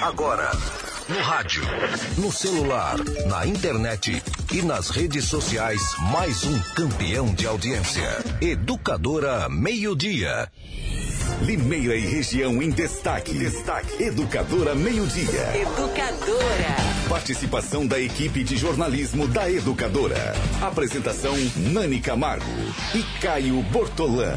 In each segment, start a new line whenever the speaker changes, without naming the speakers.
Agora, no rádio, no celular, na internet e nas redes sociais, mais um campeão de audiência. Educadora Meio Dia. Limeira e região em destaque. Destaque. Educadora Meio Dia.
Educadora.
Participação da equipe de jornalismo da Educadora. Apresentação Nani Camargo e Caio Bortolã.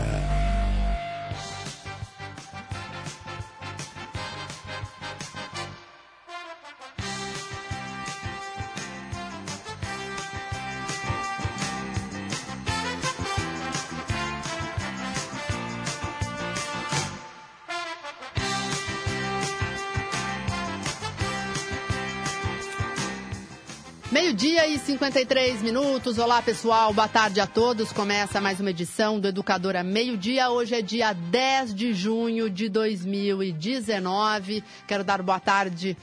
53 minutos. Olá, pessoal. Boa tarde a todos. Começa mais uma edição do Educadora Meio-Dia. Hoje é dia 10 de junho de 2019. Quero dar boa tarde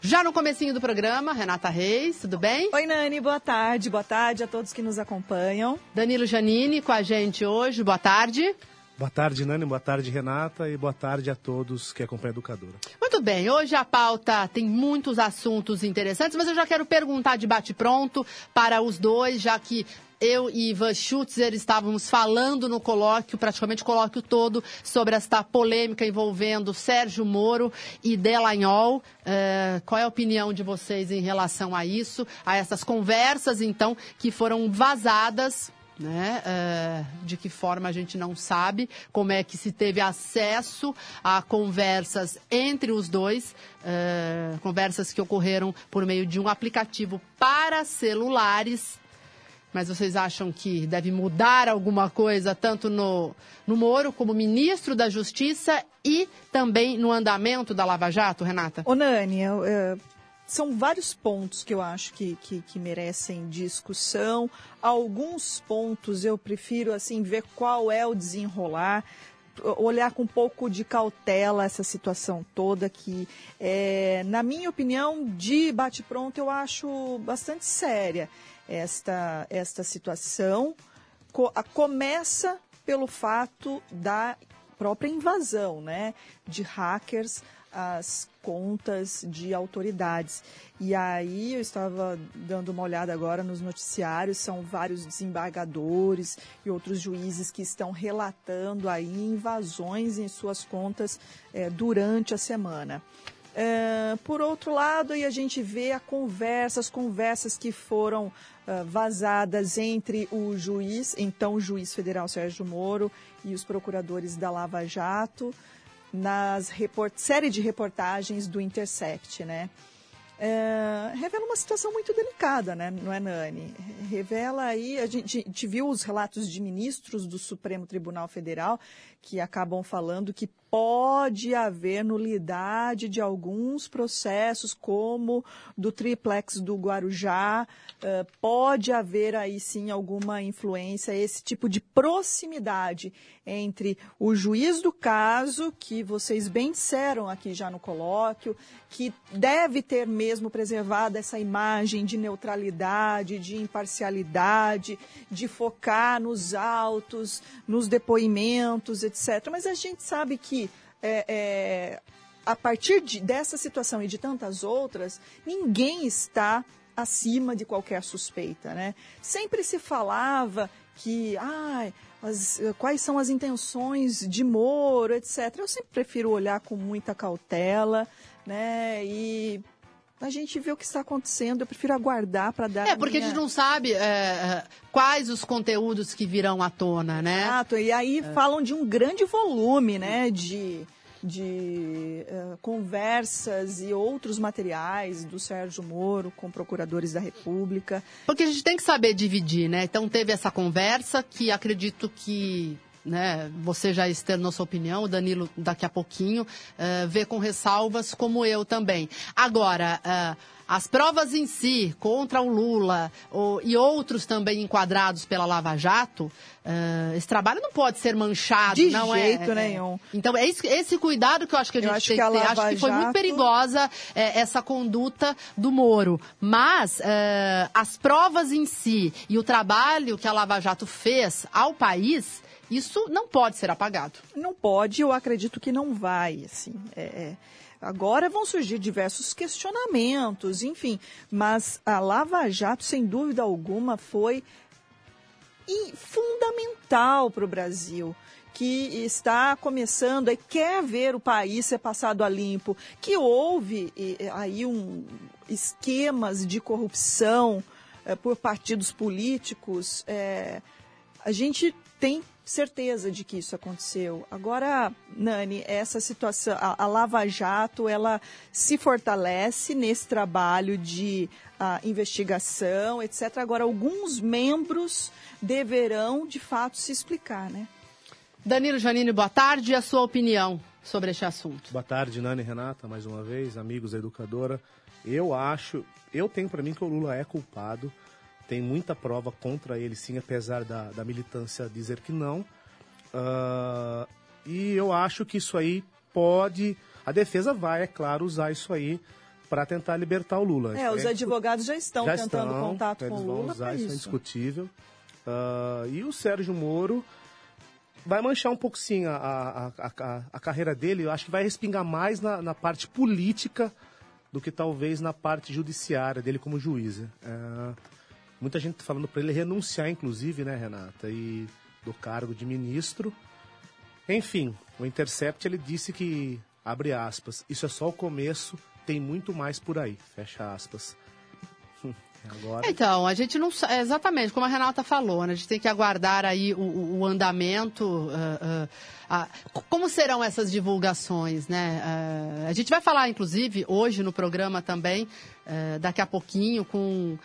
já no comecinho do programa, Renata Reis, tudo bem?
Oi, Nani, boa tarde. Boa tarde a todos que nos acompanham.
Danilo Janine com a gente hoje. Boa tarde.
Boa tarde, Nani. Boa tarde, Renata. E boa tarde a todos que acompanham a Educadora.
Muito bem. Hoje a pauta tem muitos assuntos interessantes, mas eu já quero perguntar de bate-pronto para os dois, já que eu e Ivan Schutzer estávamos falando no colóquio, praticamente o colóquio todo, sobre esta polêmica envolvendo Sérgio Moro e Delanhol. Uh, qual é a opinião de vocês em relação a isso, a essas conversas, então, que foram vazadas né? Uh, de que forma a gente não sabe, como é que se teve acesso a conversas entre os dois, uh, conversas que ocorreram por meio de um aplicativo para celulares. Mas vocês acham que deve mudar alguma coisa, tanto no, no Moro como ministro da Justiça e também no andamento da Lava Jato, Renata?
Ô, Nani, eu, eu são vários pontos que eu acho que, que, que, merecem discussão. Alguns pontos eu prefiro assim ver qual é o desenrolar, olhar com um pouco de cautela essa situação toda que, é, na minha opinião, de bate-pronto, eu acho bastante séria esta, esta situação. Co começa pelo fato da própria invasão né, de hackers as contas de autoridades. E aí eu estava dando uma olhada agora nos noticiários, são vários desembargadores e outros juízes que estão relatando aí invasões em suas contas é, durante a semana. É, por outro lado, a gente vê a conversa, as conversas que foram uh, vazadas entre o juiz, então o juiz federal Sérgio Moro, e os procuradores da Lava Jato nas report... série de reportagens do Intercept, né? É, revela uma situação muito delicada, né? não é, Nani? Revela aí, a gente, a gente viu os relatos de ministros do Supremo Tribunal Federal que acabam falando que pode haver nulidade de alguns processos, como do triplex do Guarujá, uh, pode haver aí sim alguma influência, esse tipo de proximidade entre o juiz do caso, que vocês bem disseram aqui já no colóquio, que deve ter mesmo preservado essa imagem de neutralidade, de imparcialidade, de focar nos autos, nos depoimentos, etc. Mas a gente sabe que é, é, a partir de, dessa situação e de tantas outras, ninguém está acima de qualquer suspeita, né? Sempre se falava que, ah, as, quais são as intenções de Moro, etc. Eu sempre prefiro olhar com muita cautela, né? E a gente vê o que está acontecendo, eu prefiro aguardar para dar.
É, porque minha... a gente não sabe é, é, quais os conteúdos que virão à tona, né?
Exato, e aí é. falam de um grande volume, né, de, de uh, conversas e outros materiais do Sérgio Moro com procuradores da República.
Porque a gente tem que saber dividir, né? Então teve essa conversa que acredito que né? Você já externou sua opinião, o Danilo daqui a pouquinho uh, vê com ressalvas, como eu também. Agora, uh, as provas em si contra o Lula ou, e outros também enquadrados pela Lava Jato, uh, esse trabalho não pode ser manchado,
De
não
jeito
é,
nenhum.
É. Então, é esse, esse, cuidado que eu acho que a gente tem
que,
ter. Acho que foi
Jato...
muito perigosa é, essa conduta do Moro. Mas uh, as provas em si e o trabalho que a Lava Jato fez ao país isso não pode ser apagado.
Não pode, eu acredito que não vai, assim. É, é. Agora vão surgir diversos questionamentos, enfim, mas a Lava Jato, sem dúvida alguma, foi fundamental para o Brasil que está começando e quer ver o país ser passado a limpo, que houve aí um esquemas de corrupção é, por partidos políticos, é, a gente tem certeza de que isso aconteceu. Agora, Nani, essa situação, a, a Lava Jato, ela se fortalece nesse trabalho de a, investigação, etc. Agora, alguns membros deverão, de fato, se explicar, né?
Danilo Janine, boa tarde. E a sua opinião sobre este assunto?
Boa tarde, Nani e Renata, mais uma vez, amigos da educadora. Eu acho, eu tenho para mim que o Lula é culpado. Tem muita prova contra ele, sim, apesar da, da militância dizer que não. Uh, e eu acho que isso aí pode. A defesa vai, é claro, usar isso aí para tentar libertar o Lula.
É, os advogados já estão
já
tentando
estão,
contato com o Lula.
Vão usar, isso,
isso
é indiscutível. Uh, e o Sérgio Moro vai manchar um pouco sim a, a, a, a, carreira dele. Eu acho que vai respingar mais na, na, parte política do que talvez na parte judiciária dele como juiz. É, muita gente tá falando para ele renunciar, inclusive, né, Renata, e do cargo de ministro. Enfim, o Intercept ele disse que abre aspas, isso é só o começo, tem muito mais por aí, fecha aspas.
Agora... Então, a gente não sabe, exatamente, como a Renata falou, né? a gente tem que aguardar aí o, o andamento, uh, uh, como serão essas divulgações, né? Uh, a gente vai falar, inclusive, hoje no programa também, daqui a pouquinho, com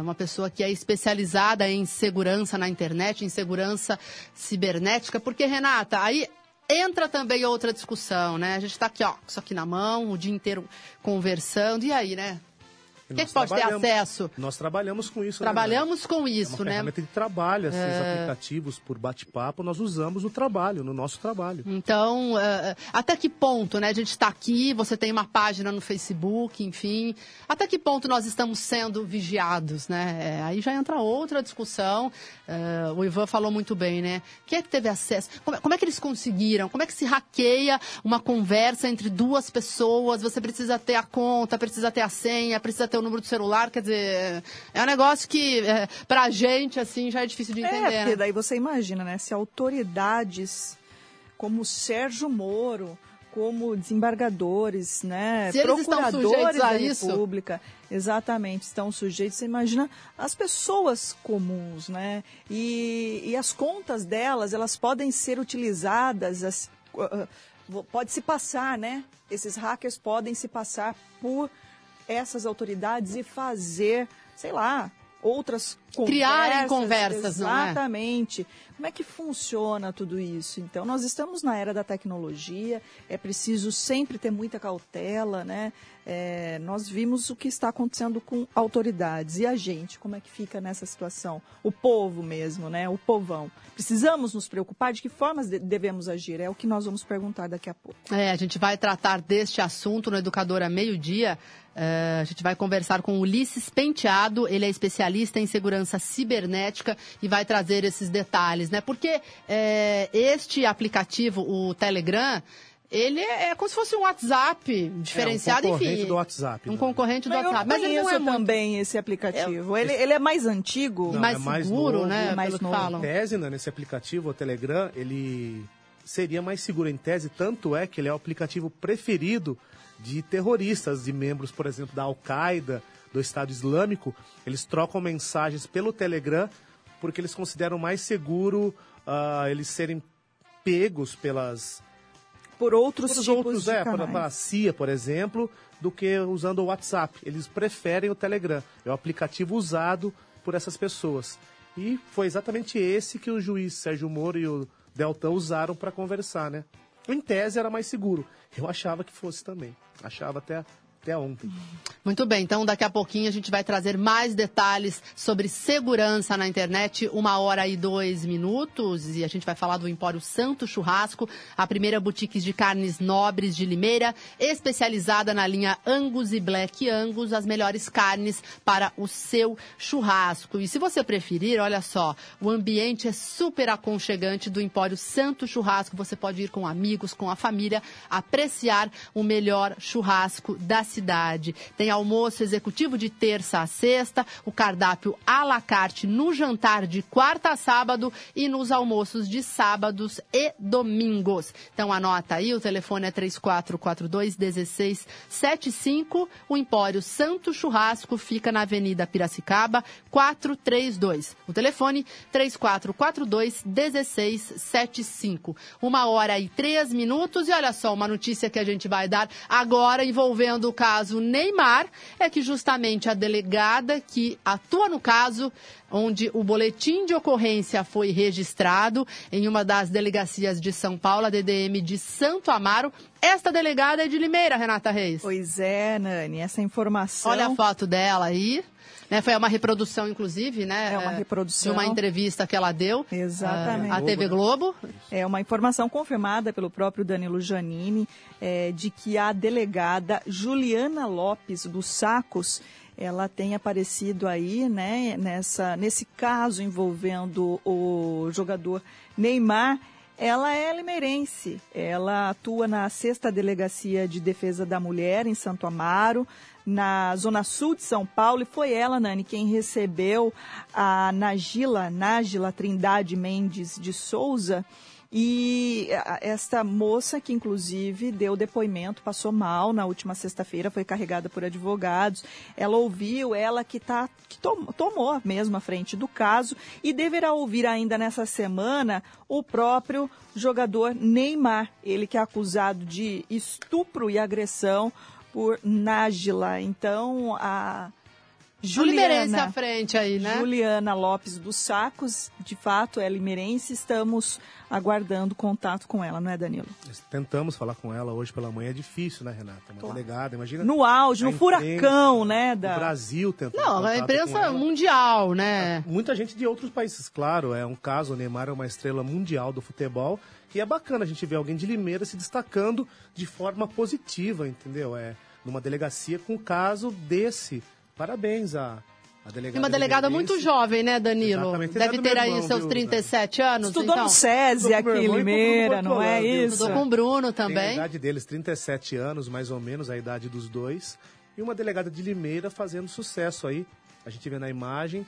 uma pessoa que é especializada em segurança na internet, em segurança cibernética, porque, Renata, aí entra também outra discussão, né? A gente está aqui, ó, isso aqui na mão, o dia inteiro conversando, e aí, né? Quem pode ter acesso?
Nós trabalhamos com isso.
Né, trabalhamos
né,
com isso,
é uma
né?
ferramenta de trabalho, esses é... aplicativos por bate-papo, nós usamos no trabalho, no nosso trabalho.
Então, uh, até que ponto, né? A gente está aqui, você tem uma página no Facebook, enfim. Até que ponto nós estamos sendo vigiados, né? É, aí já entra outra discussão. O Ivan falou muito bem, né? Quem é que teve acesso? Como, como é que eles conseguiram? Como é que se hackeia uma conversa entre duas pessoas? Você precisa ter a conta, precisa ter a senha, precisa ter o número do celular, quer dizer, é um negócio que é, pra gente, assim, já é difícil de é, entender. É,
porque
né?
daí você imagina, né, se autoridades como Sérgio Moro, como desembargadores, né,
se
procuradores
da
República, exatamente, estão sujeitos. Você imagina as pessoas comuns, né? E, e as contas delas, elas podem ser utilizadas, as, uh, pode se passar, né? Esses hackers podem se passar por essas autoridades e fazer, sei lá, outras
conversas. Criarem conversas,
é? Exatamente. Como é que funciona tudo isso? Então, nós estamos na era da tecnologia, é preciso sempre ter muita cautela, né? É, nós vimos o que está acontecendo com autoridades. E a gente, como é que fica nessa situação? O povo mesmo, né? O povão. Precisamos nos preocupar de que formas de devemos agir? É o que nós vamos perguntar daqui a pouco.
É, a gente vai tratar deste assunto no Educadora Meio Dia. Uh, a gente vai conversar com Ulisses Penteado, ele é especialista em segurança cibernética e vai trazer esses detalhes, né? Porque é, este aplicativo, o Telegram, ele é, é como se fosse um WhatsApp diferenciado,
é, um concorrente
enfim.
do WhatsApp.
Um né? concorrente do
Mas
WhatsApp.
Mas ele não é também muito... esse aplicativo. Ele, ele é mais antigo,
não, mais, é mais seguro,
novo,
né?
Mais novo. Falam. Em tese, né, nesse aplicativo, o Telegram, ele seria mais seguro em tese, tanto é que ele é o aplicativo preferido de terroristas, de membros, por exemplo, da Al-Qaeda, do Estado Islâmico, eles trocam mensagens pelo Telegram porque eles consideram mais seguro uh, eles serem pegos pelas
por outros por tipos outros, de
é,
canais.
para a CIA, por exemplo, do que usando o WhatsApp. Eles preferem o Telegram. É o aplicativo usado por essas pessoas. E foi exatamente esse que o juiz Sérgio Moro e o Deltan usaram para conversar, né? Em tese era mais seguro. Eu achava que fosse também. Achava até até ontem.
Muito bem, então daqui a pouquinho a gente vai trazer mais detalhes sobre segurança na internet, uma hora e dois minutos, e a gente vai falar do Empório Santo Churrasco, a primeira boutique de carnes nobres de Limeira, especializada na linha Angus e Black Angus, as melhores carnes para o seu churrasco. E se você preferir, olha só, o ambiente é super aconchegante do Empório Santo Churrasco, você pode ir com amigos, com a família, apreciar o melhor churrasco da cidade. Tem almoço executivo de terça a sexta, o cardápio à la carte no jantar de quarta a sábado e nos almoços de sábados e domingos. Então anota aí, o telefone é 3442 1675. O Empório Santo Churrasco fica na Avenida Piracicaba, 432. O telefone 3442 1675. Uma hora e três minutos. E olha só, uma notícia que a gente vai dar agora envolvendo caso Neymar é que justamente a delegada que atua no caso, onde o boletim de ocorrência foi registrado em uma das delegacias de São Paulo, a DDM de Santo Amaro. Esta delegada é de Limeira, Renata Reis.
Pois é, Nani, essa informação.
Olha a foto dela aí. Né, foi uma reprodução, inclusive, né?
É uma reprodução.
De uma entrevista que ela deu.
Exatamente.
à TV Globo.
É uma informação confirmada pelo próprio Danilo Janini é, de que a delegada Juliana Lopes dos Sacos ela tem aparecido aí, né, nessa, nesse caso envolvendo o jogador Neymar. Ela é limeirense, ela atua na sexta delegacia de defesa da mulher em Santo Amaro, na zona sul de São Paulo, e foi ela, Nani, quem recebeu a Nagila, Nágila Trindade Mendes de Souza, e esta moça, que inclusive deu depoimento, passou mal na última sexta-feira, foi carregada por advogados. Ela ouviu, ela que, tá, que tom, tomou mesmo a frente do caso e deverá ouvir ainda nessa semana o próprio jogador Neymar, ele que é acusado de estupro e agressão por Nájila. Então, a
Juliana à frente aí, né?
Juliana Lopes dos Sacos, de fato é limerense, estamos aguardando contato com ela, não é, Danilo?
Tentamos falar com ela hoje pela manhã, é difícil, né, Renata? Uma claro. delegada, imagina.
No auge, no furacão, né?
Da... No Brasil tentando.
Não, a imprensa mundial, né?
Muita gente de outros países, claro, é um caso, o Neymar é uma estrela mundial do futebol e é bacana a gente ver alguém de Limeira se destacando de forma positiva, entendeu? É numa delegacia com um caso desse Parabéns à, à delegada.
E uma delegada muito jovem, né, Danilo? Exatamente. Deve ter aí seus 37 anos.
Estudou
então.
no SESI aqui em Limeira, não é isso?
Estudou com o Bruno também. Tem a
idade deles, 37 anos, mais ou menos, a idade dos dois. E uma delegada de Limeira fazendo sucesso aí. A gente vê na imagem,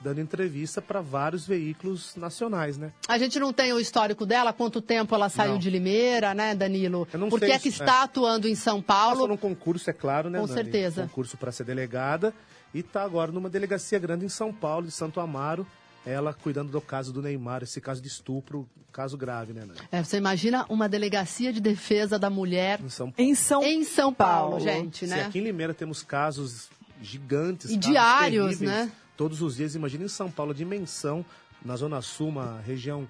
dando entrevista para vários veículos nacionais, né?
A gente não tem o histórico dela, quanto tempo ela saiu não. de Limeira, né, Danilo?
Eu não
Por que é que está é. atuando em São Paulo?
Passou num concurso, é claro, né,
Com
Nani?
certeza.
Concurso para ser delegada e está agora numa delegacia grande em São Paulo, de Santo Amaro, ela cuidando do caso do Neymar, esse caso de estupro, caso grave, né, Nani?
É, você imagina uma delegacia de defesa da mulher
em São,
em São, em São Paulo, Paulo, gente, né?
Se aqui em Limeira temos casos gigantes,
e diários, né?
Todos os dias. Imagina em São Paulo, a dimensão, na Zona Sul, uma região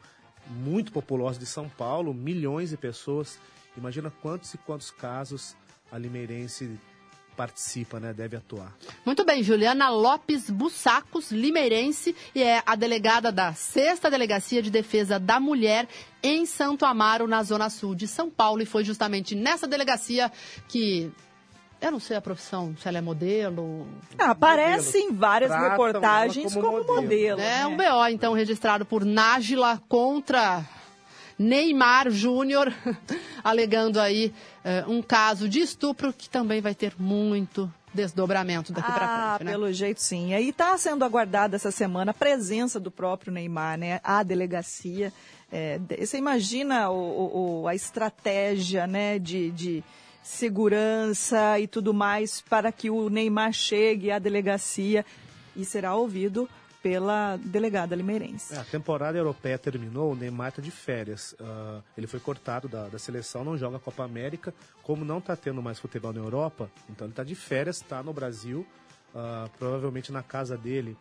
muito populosa de São Paulo, milhões de pessoas. Imagina quantos e quantos casos a limeirense participa, né, deve atuar.
Muito bem, Juliana Lopes Bussacos, limeirense, e é a delegada da Sexta Delegacia de Defesa da Mulher em Santo Amaro, na Zona Sul de São Paulo, e foi justamente nessa delegacia que eu não sei a profissão, se ela é modelo.
Ah, aparece em várias reportagens como, como, modelo. modelo
é né? um BO, então, registrado por Nájila contra Neymar Júnior, alegando aí uh, um caso de estupro que também vai ter muito desdobramento daqui
ah,
para frente,
né? pelo jeito sim. E aí está sendo aguardada essa semana a presença do próprio Neymar, né? A delegacia. É, você imagina o, o, a estratégia, né, de, de segurança e tudo mais para que o Neymar chegue à delegacia e será ouvido pela delegada limeirense.
É, a temporada europeia terminou, o Neymar está de férias. Uh, ele foi cortado da, da, seleção, não joga a Copa América. Como não está tendo mais futebol na Europa, então ele está de férias, está no Brasil, uh, provavelmente na casa dele,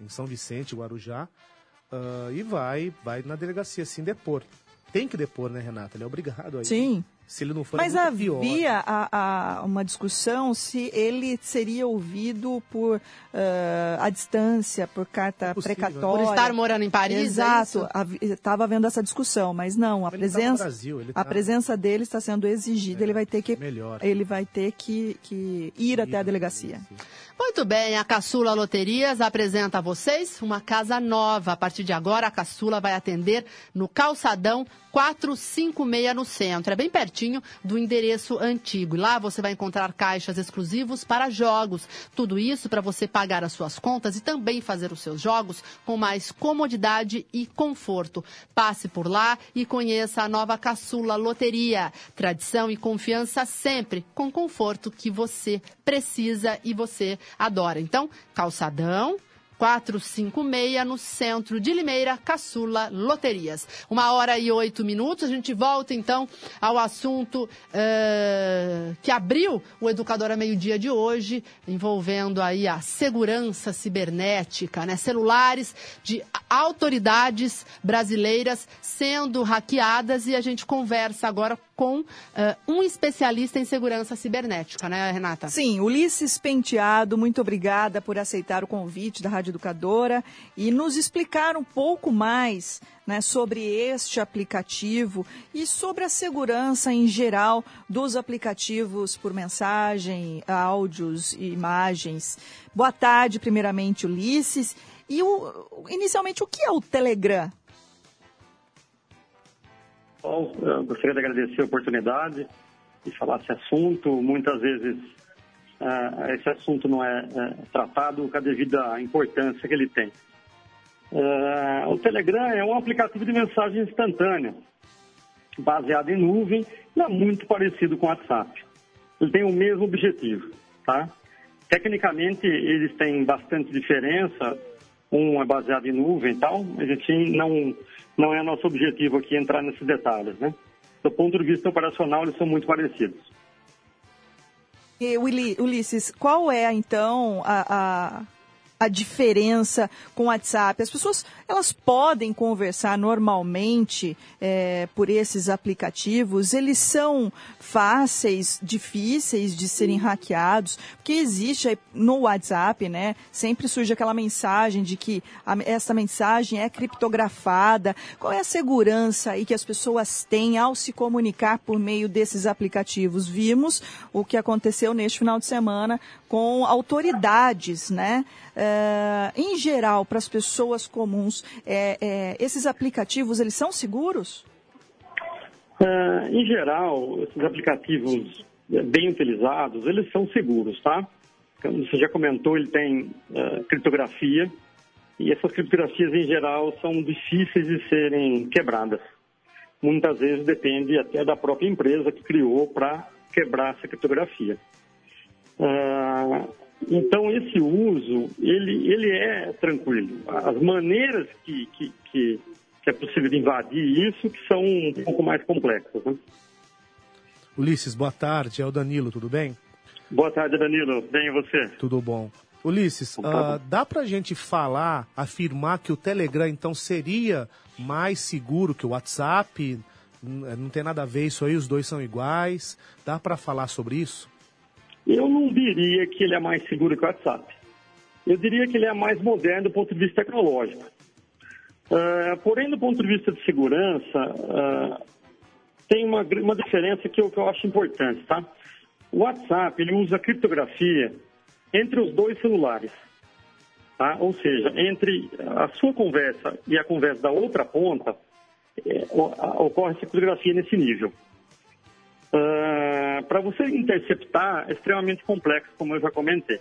em São Vicente, Guarujá, uh, e vai, vai na delegacia sim depor. Tem que depor, né, Renata? Ele é obrigado a ir.
Sim
Se ele não for,
Mas
é
havia
pior.
a, a, uma discussão se ele seria ouvido por uh, a distância, por carta
é possível,
precatória.
Por estar morando em Paris, é
Exato. Estava havendo essa discussão, mas não, a
Ele tá
presença,
Brasil, ele
a
tá-
presença dele está sendo exigida.
É,
ele vai ter que,
melhor.
ele vai ter que, que ir até a delegacia.
Muito bem, a Caçula Loterias apresenta a vocês uma casa nova. A partir de agora, a Caçula vai atender no Calçadão 456 no centro. É bem pertinho do endereço antigo. Lá você vai encontrar caixas exclusivos para jogos. Tudo isso para você pagar as suas contas e também fazer os seus jogos com mais comodidade e conforto. Passe por lá e conheça a nova Caçula Loteria. Tradição e confiança sempre com conforto que você precisa e você adora. Então, calçadão. 456 no centro de Limeira, Caçula Loterias. Uma hora e oito minutos. A gente volta então ao assunto eh, que abriu o Educador a Meio-Dia de hoje, envolvendo aí a segurança cibernética, né? Celulares de autoridades brasileiras sendo hackeadas e a gente conversa agora com eh, um especialista em segurança cibernética, né, Renata?
Sim, Ulisses Penteado, muito obrigada por aceitar o convite da Rádio Educadora e nos explicar um pouco mais né, sobre este aplicativo e sobre a segurança em geral dos aplicativos por mensagem, áudios e imagens. Boa tarde, primeiramente, Ulisses. E o, inicialmente, o que é o Telegram?
Bom, eu gostaria de agradecer a oportunidade de falar esse assunto. Muitas vezes uh, esse assunto não é uh, tratado com a devida importância que ele tem. Uh, o Telegram é um aplicativo de mensagem instantânea, baseado em nuvem, e é muito parecido com o WhatsApp. Ele tem o mesmo objetivo, tá? Tecnicamente, eles têm bastante diferença. Um é baseado em nuvem e tal, a gente não não é nosso objetivo aqui entrar nesses detalhes, né? Do ponto de vista operacional, eles são muito parecidos.
E, Ulisses, qual é então a, a, a diferença com o WhatsApp? As pessoas elas podem conversar normalmente é, por esses aplicativos? Eles são fáceis, difíceis de serem hackeados? Porque existe no WhatsApp, né? Sempre surge aquela mensagem de que a, essa mensagem é criptografada. Qual é a segurança aí que as pessoas têm ao se comunicar por meio desses aplicativos? Vimos o que aconteceu neste final de semana com autoridades, né? É, em geral, para as pessoas comuns, é, é, esses aplicativos, eles são seguros?
Em geral, esses aplicativos bem utilizados, eles são seguros, tá? Como você já comentou, ele tem criptografia e essas criptografias, em geral, são difíceis de serem quebradas. Muitas vezes depende até da própria empresa que criou para quebrar essa criptografia. Então, esse uso, ele, ele é tranquilo. As maneiras que, que, que, que é possível invadir isso que são um pouco mais complexas. Né?
Ulisses, boa tarde. É o Danilo, tudo bem?
Boa tarde, Danilo. Bem, e você?
Tudo bom. Ulisses, uh, dá pra gente falar, afirmar que o Telegram, então, seria mais seguro que o WhatsApp? Não tem nada a ver isso aí, os dois são iguais. Dá para falar sobre isso?
Eu não diria que ele é mais seguro que o WhatsApp. Eu diria que ele é mais moderno do ponto de vista tecnológico. Uh, porém, do ponto de vista de segurança, uh, tem uma, uma diferença que eu, que eu acho importante, tá? O WhatsApp, ele usa criptografia entre os dois celulares. Tá? Ou seja, entre a sua conversa e a conversa da outra ponta, é, ocorre criptografia nesse nível. Uh, Para você interceptar é extremamente complexo, como eu já comentei.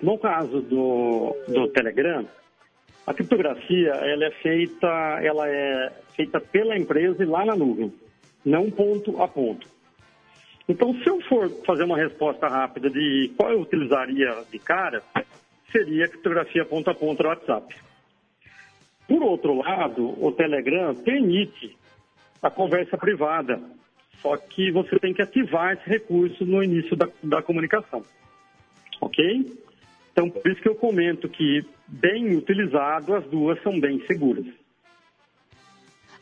No caso do, do Telegram, a criptografia ela é feita, ela é feita pela empresa e lá na nuvem, não ponto a ponto. Então, se eu for fazer uma resposta rápida de qual eu utilizaria de cara, seria a criptografia ponto a ponto do WhatsApp. Por outro lado, o Telegram permite a conversa privada, só que você tem que ativar esse recurso no início da, da comunicação. Ok? Então, por isso que eu comento que, bem utilizado, as duas são bem seguras.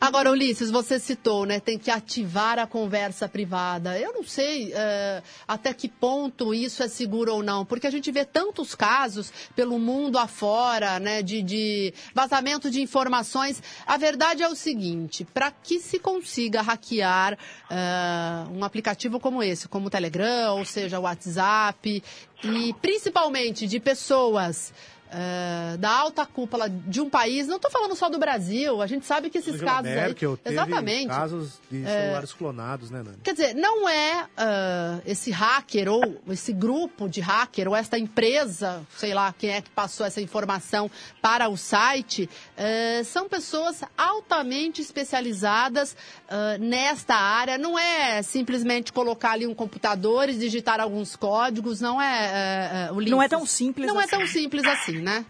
Agora, Ulisses, você citou, né? Tem que ativar a conversa privada. Eu não sei é, até que ponto isso é seguro ou não, porque a gente vê tantos casos pelo mundo afora, né? De, de vazamento de informações. A verdade é o seguinte: para que se consiga hackear é, um aplicativo como esse, como o Telegram, ou seja, o WhatsApp, e principalmente de pessoas uh, da alta cúpula de um país, não estou falando só do Brasil, a gente sabe que esses
Angela
casos
Merkel
aí,
teve
exatamente.
casos de celulares clonados, né, Nani?
Quer dizer, não é uh, esse hacker ou esse grupo de hacker ou esta empresa, sei lá quem é que passou essa informação para o site, uh, são pessoas altamente especializadas uh, nesta área. Não é simplesmente colocar ali um computador e digitar alguns códigos, não é uh, o
Não é tão simples
Não
assim.
é tão simples assim, né?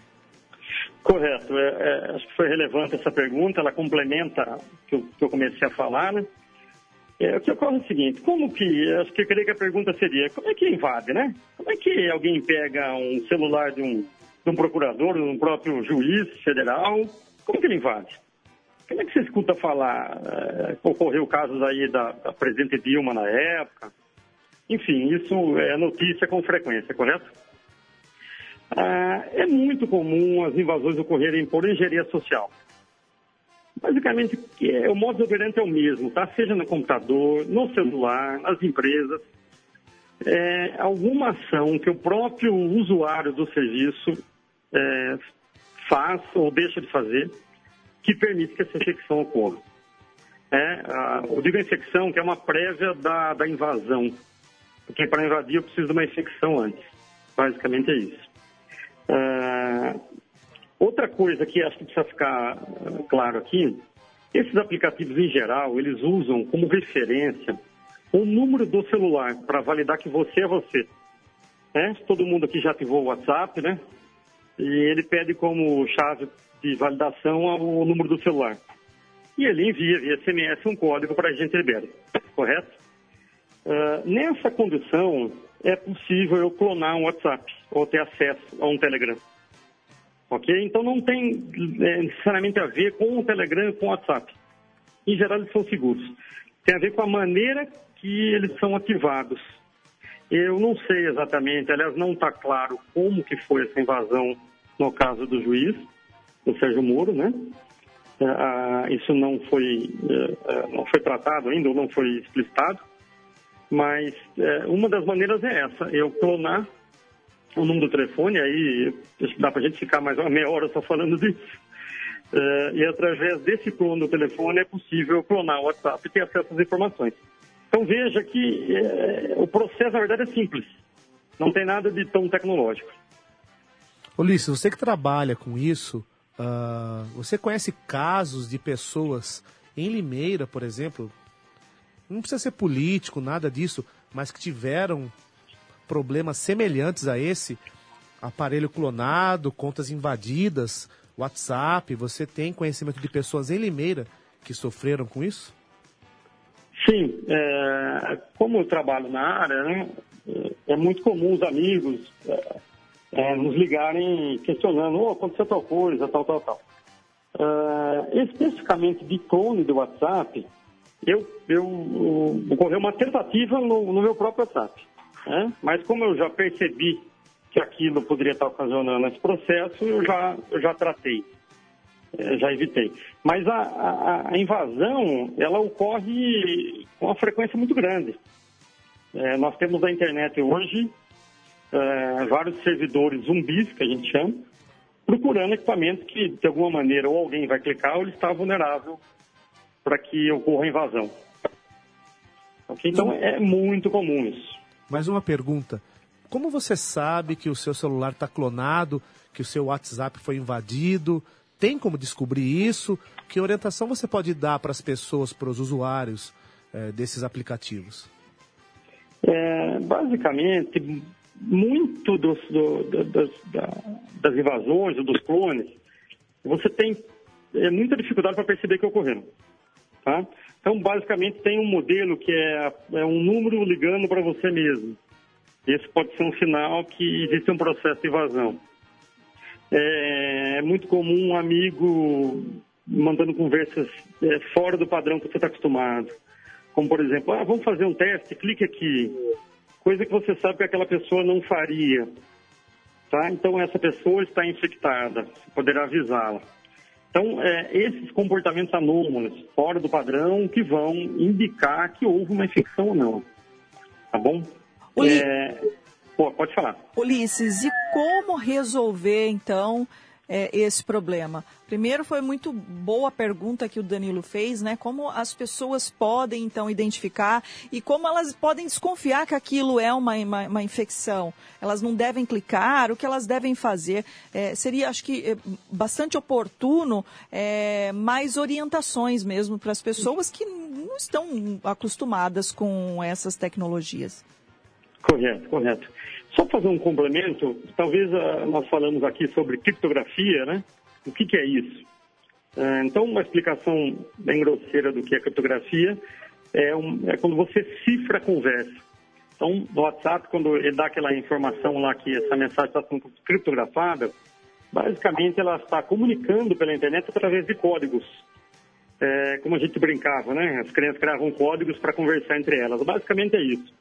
Correto. É, é, acho que foi relevante essa pergunta, ela complementa o que que eu comecei a falar, né? É, o que ocorre é o seguinte, como que, acho que eu creio que a pergunta seria, como é que invade, né? Como é que alguém pega um celular de um, de um procurador, de um próprio juiz federal, como que ele invade? Como é que você escuta falar, é, ocorreu casos aí da, da presidente Dilma na época, enfim, isso é notícia com frequência, correto? Ah, é muito comum as invasões ocorrerem por engenharia social. Basicamente, é, o modo operante é o mesmo, tá? Seja no computador, no celular, nas empresas. É, alguma ação que o próprio usuário do serviço é, faz ou deixa de fazer que permite que essa infecção ocorra. É, a, eu digo infecção que é uma prévia da, da invasão, porque para invadir eu preciso de uma infecção antes. Basicamente é isso. Ah, outra coisa que acho que precisa ficar ah, claro aqui, esses aplicativos em geral, eles usam como referência o número do celular para validar que você é você. Né? Todo mundo aqui já ativou o WhatsApp, né? E ele pede como chave de validação o número do celular. E ele envia via SMS um código para a gente libera, correto? Uh, nessa condição, é possível eu clonar um WhatsApp ou ter acesso a um Telegram. Ok? Então não tem é, necessariamente a ver com o Telegram e com o WhatsApp. Em geral, eles são seguros. Tem a ver com a maneira que eles são ativados. Eu não sei exatamente, aliás, não está claro como que foi essa invasão no caso do juiz, do Sérgio Moro, né? Ah, isso não foi, eh, não foi tratado ainda, ou não foi explicitado. Mas é, uma das maneiras é essa, eu clonar o número do telefone, aí dá para a gente ficar mais uma meia hora só falando disso. É, e através desse clone do telefone é possível clonar o WhatsApp e ter acesso às informações. Então veja que é, o processo, na verdade, é simples. Não tem nada de tão tecnológico.
Ulisses, você que trabalha com isso, uh, você conhece casos de pessoas em Limeira, por exemplo, não precisa ser político, nada disso, mas que tiveram problemas semelhantes a esse, aparelho clonado, contas invadidas, WhatsApp, você tem conhecimento de pessoas em Limeira que sofreram com isso?
Sim, é, como eu trabalho na área, né, é muito comum os amigos é, é, nos ligarem questionando, oh, aconteceu tal coisa, tal, tal, tal. É, especificamente de clone do WhatsApp, eu, eu, ocorreu uma tentativa no, no meu próprio WhatsApp. Né? Mas como eu já percebi que aquilo poderia estar ocasionando esse processo, eu já, eu já tratei, é, já evitei. Mas a, a, a, invasão, ela ocorre com uma frequência muito grande. É, nós temos na internet hoje é, vários servidores zumbis, que a gente chama, procurando equipamentos que, de alguma maneira, ou alguém vai clicar ou ele está vulnerável para que ocorra a invasão. Okay? Então é muito comum isso.
Mais uma pergunta. Como você sabe que o seu celular está clonado, que o seu WhatsApp foi invadido? Tem como descobrir isso? Que orientação você pode dar para as pessoas, para os usuários é, desses aplicativos?
É, basicamente, muito dos, do, do, das, das invasões ou dos clones, você tem é, muita dificuldade para perceber que ocorreram. Tá? Então, basicamente, tem um modelo que é, é um número ligando para você mesmo. Esse pode ser um sinal que existe um processo de invasão. É, é muito comum um amigo mandando conversas é, fora do padrão que você está acostumado. Como, por exemplo, ah, vamos fazer um teste, clique aqui. Coisa que você sabe que aquela pessoa não faria. Tá? Então, essa pessoa está infectada, você poderá avisá-la. Então, é, esses comportamentos anômalos, fora do padrão, que vão indicar que houve uma infecção ou não. Tá bom? É, pô, pode falar.
Ulisses, e como resolver, então, é, esse problema? Primeiro, foi muito boa a pergunta que o Danilo fez, né? Como as pessoas podem, então, identificar e como elas podem desconfiar que aquilo é uma, uma, uma infecção. Elas não devem clicar, o que elas devem fazer. É, seria, acho que, é, bastante oportuno é, mais orientações mesmo para as pessoas que não estão acostumadas com essas tecnologias.
Correto, correto. Só fazer um complemento, talvez uh, nós falamos aqui sobre criptografia, né? O que, que é isso? Uh, então, uma explicação bem grosseira do que é criptografia é, um, é quando você cifra a conversa. Então, no WhatsApp, quando ele dá aquela informação lá que essa mensagem está sendo criptografada, basicamente ela está comunicando pela internet através de códigos. É, como a gente brincava, né? As crianças criavam códigos para conversar entre elas. Basicamente é isso.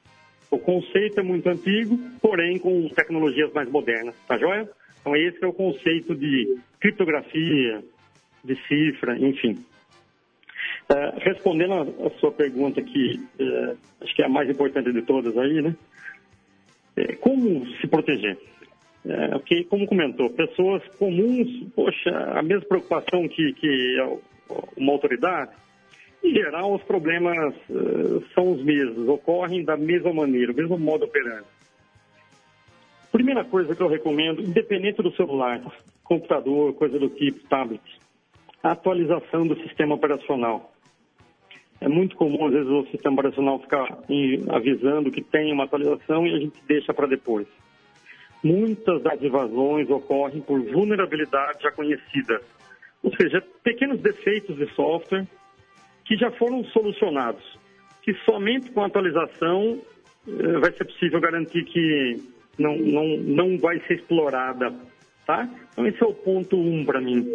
O conceito é muito antigo, porém com tecnologias mais modernas, tá joia? Então esse é o conceito de criptografia, de cifra, enfim. Uh, respondendo a, a, sua pergunta que uh, acho que é a mais importante de todas aí, né? É, como se proteger? É, okay, como comentou, pessoas comuns, poxa, a mesma preocupação que, que uma autoridade, em geral, os problemas uh, são os mesmos, ocorrem da mesma maneira, o mesmo modo operante. Primeira coisa que eu recomendo, independente do celular, computador, coisa do tipo, tablet, a atualização do sistema operacional. É muito comum, às vezes, o sistema operacional ficar avisando que tem uma atualização e a gente deixa para depois. Muitas das invasões ocorrem por vulnerabilidade já conhecida, ou seja, pequenos defeitos de software que já foram solucionados, que somente com a atualização eh, vai ser possível garantir que não, não, não vai ser explorada, tá? Então esse é o ponto um para mim.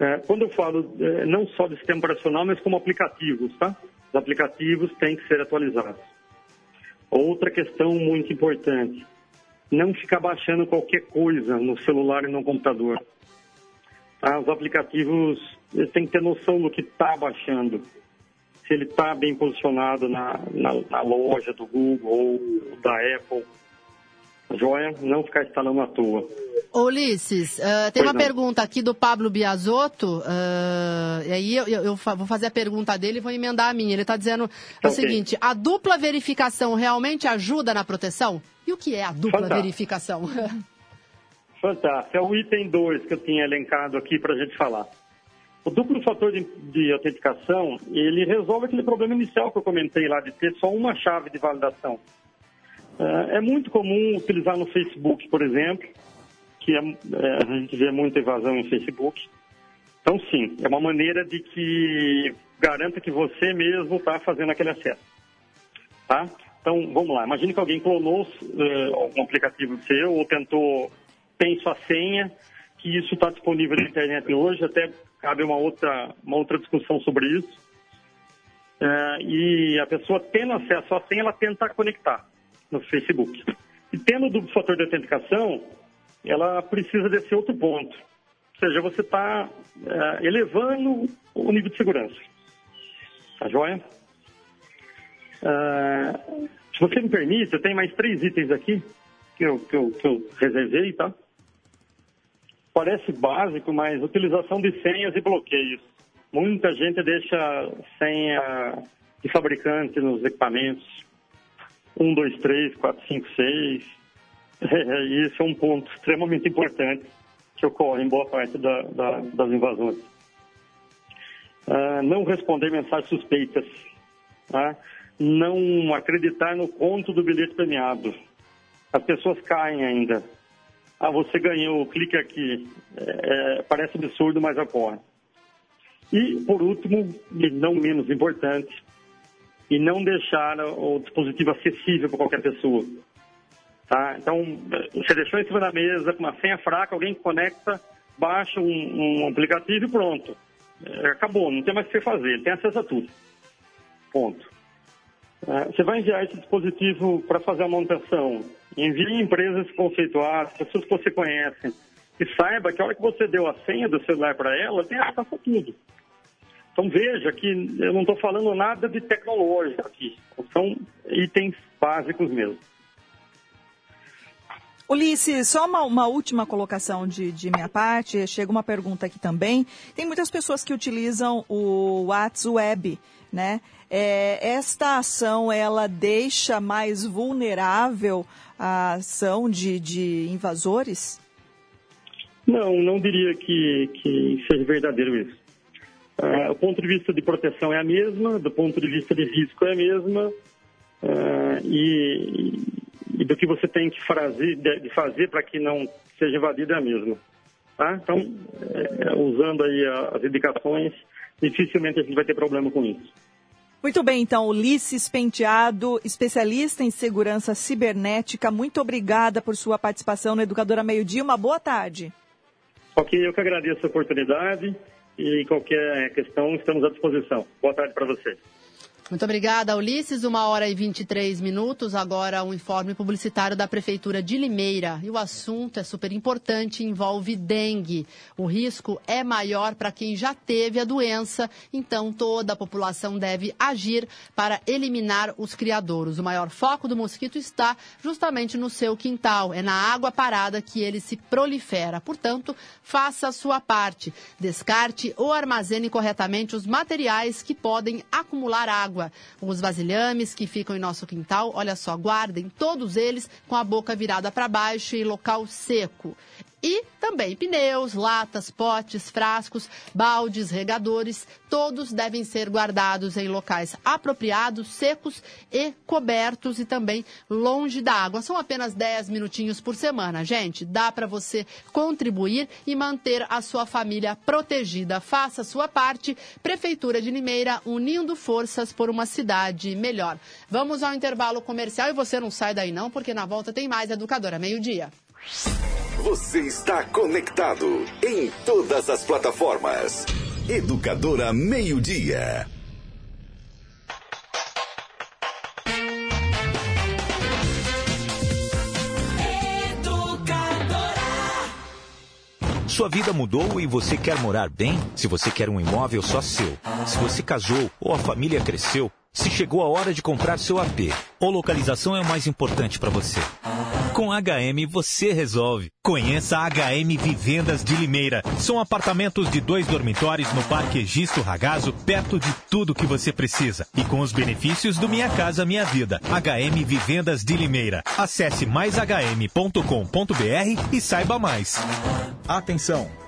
É, quando eu falo é, não só de sistema operacional, mas como aplicativos, tá? Os aplicativos têm que ser atualizados. Outra questão muito importante, não ficar baixando qualquer coisa no celular e no computador. Tá? Os aplicativos têm que ter noção do que está baixando. Se ele está bem posicionado na, na, na, loja do Google ou da Apple. Joia, não ficar instalando à toa.
Ulisses, uh, tem pois uma não. pergunta aqui do Pablo Biasotto, uh, e aí eu, eu, eu, vou fazer a pergunta dele e vou emendar a minha. Ele está dizendo okay. o seguinte, a dupla verificação realmente ajuda na proteção? E o que é a dupla Fantástico. verificação?
Fantástico. É o item 2 que eu tinha elencado aqui para a gente falar. O duplo fator de, de, autenticação, ele resolve aquele problema inicial que eu comentei lá, de ter só uma chave de validação. É, é muito comum utilizar no Facebook, por exemplo, que é, é, a gente vê muita evasão em Facebook. Então, sim, é uma maneira de que garanta que você mesmo está fazendo aquele acesso. Tá? Então, vamos lá. Imagine que alguém clonou uh, um aplicativo seu ou tentou tem sua senha, que isso está disponível na internet hoje, até cabe uma outra, uma outra discussão sobre isso. É, e a pessoa tendo acesso à senha, ela tenta conectar no Facebook. E tendo o duplo fator de autenticação, ela precisa desse outro ponto. Ou seja, você está é, elevando o nível de segurança. Tá joia? É, se você me permite, eu tenho mais três itens aqui que eu, que eu, que eu reservei, tá? Parece básico, mas utilização de senhas e bloqueios. Muita gente deixa senha de fabricante nos equipamentos. 1, 2, 3, 4, 5, 6. E isso é um ponto extremamente importante que ocorre em boa parte da, da, das invasões. Uh, não responder mensagens suspeitas. Tá? Não acreditar no conto do bilhete premiado. As pessoas caem ainda ah, você ganhou, clique aqui. É, é, parece absurdo, mas ocorre. E, por último, e não menos importante, e não deixar o dispositivo acessível para qualquer pessoa. Tá? Então, você deixou em cima da mesa com uma senha fraca, alguém conecta, baixa um, um aplicativo e pronto. é, acabou, não tem mais o que fazer, ele tem acesso a tudo. Ponto. É, você vai enviar esse dispositivo para fazer a manutenção. Envie empresas conceituadas, pessoas que você conhece. E saiba que a hora que você deu a senha do celular para ela, tem acesso a tudo. Então veja que eu não estou falando nada de tecnológico aqui. São itens básicos mesmo.
Ulisses, só uma, uma última colocação de, de, minha parte. Chega uma pergunta aqui também. Tem muitas pessoas que utilizam o WhatsApp, né? É, esta ação, ela deixa mais vulnerável a ação de, de invasores?
Não, não diria que, que seja verdadeiro isso. Uh, o ponto de vista de proteção é a mesma, do ponto de vista de risco é a mesma, uh, e, e do que você tem que fazer, de fazer para que não seja invadido é a mesma. Tá? Então, é, usando aí as indicações, dificilmente a gente vai ter problema com isso.
Muito bem, então, Ulisses Penteado, especialista em segurança cibernética, muito obrigada por sua participação no Educadora Meio Dia. Uma boa tarde.
Ok, eu que agradeço a oportunidade e qualquer questão estamos à disposição. Boa tarde para vocês.
Muito obrigada, Ulisses. Uma hora e 23 minutos. Agora, um informe publicitário da Prefeitura de Limeira. E o assunto é super importante envolve dengue. O risco é maior para quem já teve a doença, então toda a população deve agir para eliminar os criadouros. O maior foco do mosquito está justamente no seu quintal. É na água parada que ele se prolifera. Portanto, faça a sua parte. Descarte ou armazene corretamente os materiais que podem acumular água água. Os vasilhames que ficam em nosso quintal, olha só, guardem todos eles com a boca virada para baixo e local seco. E também pneus, latas, potes, frascos, baldes, regadores, todos devem ser guardados em locais apropriados, secos e cobertos e também longe da água. São apenas 10 minutinhos por semana, gente. Dá para você contribuir e manter a sua família protegida. Faça a sua parte. Prefeitura de Limeira unindo forças por uma cidade melhor. Vamos ao intervalo comercial e você não sai daí não, porque na volta tem mais Educadora Meio-Dia.
Você está conectado em todas as plataformas. Educadora Meio Dia.
Sua vida mudou e você quer morar bem? Se você quer um imóvel só seu, se você casou ou a família cresceu, se chegou a hora de comprar seu AP, ou localização é o mais importante para você. Com HM você resolve. Conheça HM Vivendas de Limeira. São apartamentos de dois dormitórios no Parque Egisto Ragazo, perto de tudo que você precisa. E com os benefícios do Minha Casa Minha Vida. HM Vivendas de Limeira. Acesse maishm.com.br e saiba mais.
Atenção!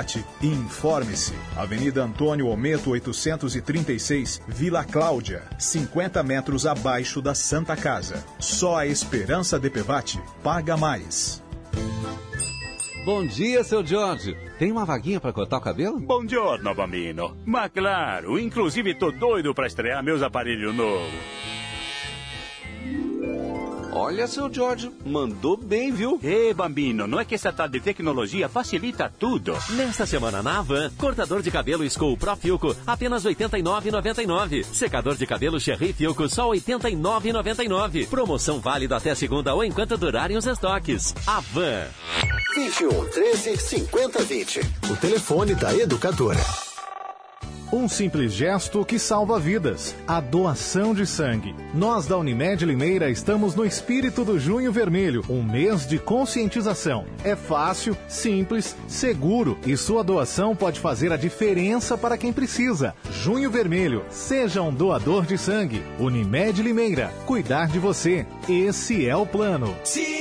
e informe-se. Avenida Antônio Ometo 836, Vila Cláudia, 50 metros abaixo da Santa Casa. Só a Esperança DPVAT paga mais.
Bom dia, seu Jorge. Tem uma vaguinha para cortar o cabelo?
Bom dia, bambino. Mas claro, inclusive tô doido para estrear meus aparelhos novos.
Olha, seu George, mandou bem, viu?
Ê, Bambino, não é que essa tal de tecnologia facilita tudo?
Nesta semana na Havan, cortador de cabelo School Pro Filco, apenas R$ 89,99. Secador de cabelo Cherry Filco, só R$ 89,99. Promoção válida até segunda ou enquanto durarem os estoques. Havan.
21 13 50 20. O telefone da educadora.
Um simples gesto que salva vidas. A doação de sangue. Nós da Unimed Limeira estamos no espírito do Junho Vermelho, um mês de conscientização. É fácil, simples, seguro e sua doação pode fazer a diferença para quem precisa. Junho Vermelho, seja um doador de sangue. Unimed Limeira, cuidar de você. Esse é o plano.
Dica.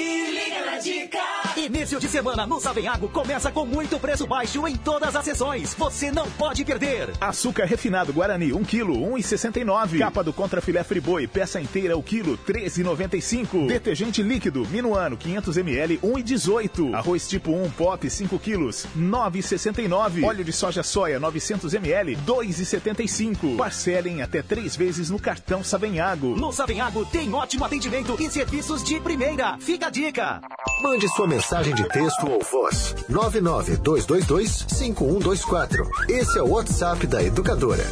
Início de semana no Savenhago começa com muito preço baixo em todas as sessões. Você não pode perder.
Açúcar refinado Guarani, 1 kg, 1,69. Capa do contra filé friboi, peça inteira, o quilo, 13,95. Detergente líquido, Minuano, 500 ml, 1,18. Arroz tipo 1, pop, 5 kg, 9,69. Óleo de soja soia, 900 ml, 2,75. Parcelem até três vezes no cartão Savenhago.
No Savenhago tem ótimo atendimento e serviços de primeira. Fica a dica.
Mande sua mensagem de texto ou voz. 992225124. Esse é o WhatsApp da Educadora.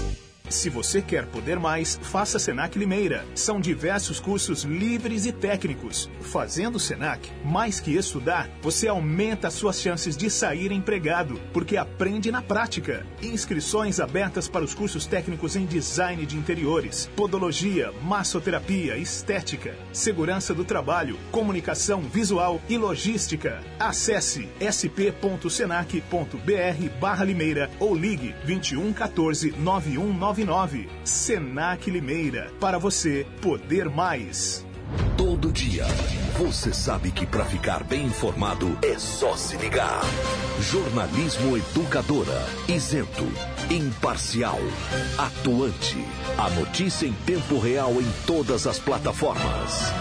Se você quer poder mais, faça Senac Limeira. São diversos cursos livres e técnicos. Fazendo Senac, mais que estudar, você aumenta suas chances de sair empregado, porque aprende na prática. Inscrições abertas para os cursos técnicos em design de interiores, podologia, massoterapia, estética, segurança do trabalho, comunicação visual e logística. Acesse sp.senac.br/limeira ou ligue 21 14 9199 Senac Limeira. Para você poder mais.
Todo dia, você sabe que para ficar bem informado é só se ligar. Jornalismo Educadora, isento, imparcial, atuante. A notícia em tempo real em todas as plataformas.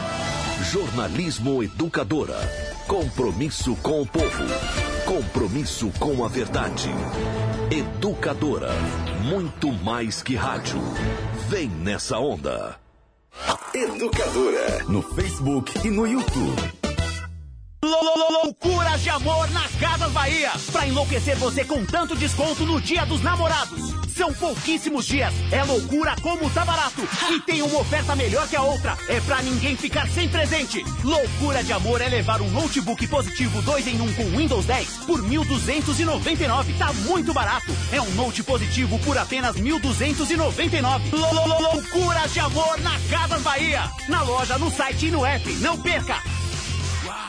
Jornalismo Educadora. Compromisso com o povo. Compromisso com a verdade. Educadora. Muito mais que rádio. Vem nessa onda. Educadora. No Facebook e no YouTube.
Loucuras de amor na Casas Bahia. Pra enlouquecer você com tanto desconto no Dia dos Namorados. São pouquíssimos dias. É loucura como tá barato. E tem uma oferta melhor que a outra. É pra ninguém ficar sem presente. Loucura de amor é levar um notebook positivo 2 em 1 um com Windows 10 por 1.299. Tá muito barato. É um note positivo por apenas 1.299. Loucura de amor na Casas Bahia. Na loja, no site e no app. Não perca.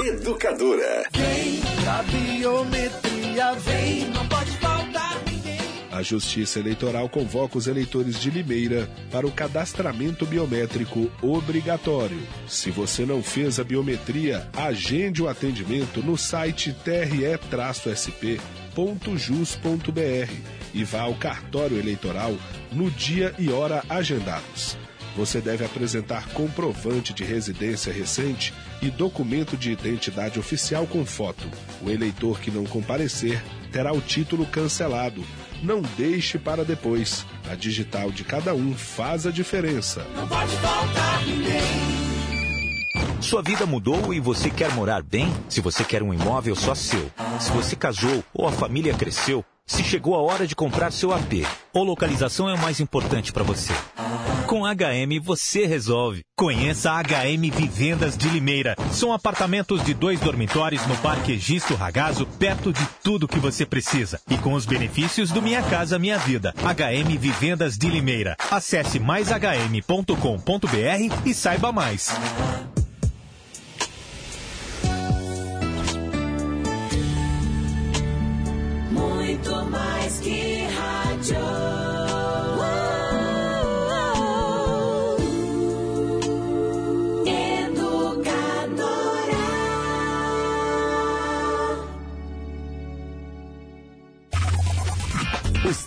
Educadora.
Vem da biometria, vem, não pode faltar ninguém.
A Justiça Eleitoral convoca os eleitores de Limeira para o cadastramento biométrico obrigatório. Se você não fez a biometria, agende o atendimento no site tre-sp.jus.br e vá ao cartório eleitoral no dia e hora agendados. Você deve apresentar comprovante de residência recente e documento de identidade oficial com foto. O eleitor que não comparecer terá o título cancelado. Não deixe para depois. A digital de cada um faz a diferença.
Não pode faltar ninguém.
Sua vida mudou e você quer morar bem? Se você quer um imóvel só seu, se você casou ou a família cresceu, se chegou a hora de comprar seu AP, ou localização é o mais importante para você. Com HM você resolve. Conheça HM Vivendas de Limeira. São apartamentos de dois dormitórios no Parque Egisto Ragazo, perto de tudo que você precisa. E com os benefícios do Minha Casa Minha Vida. HM Vivendas de Limeira. Acesse maishm.com.br e saiba mais.
Muito mais que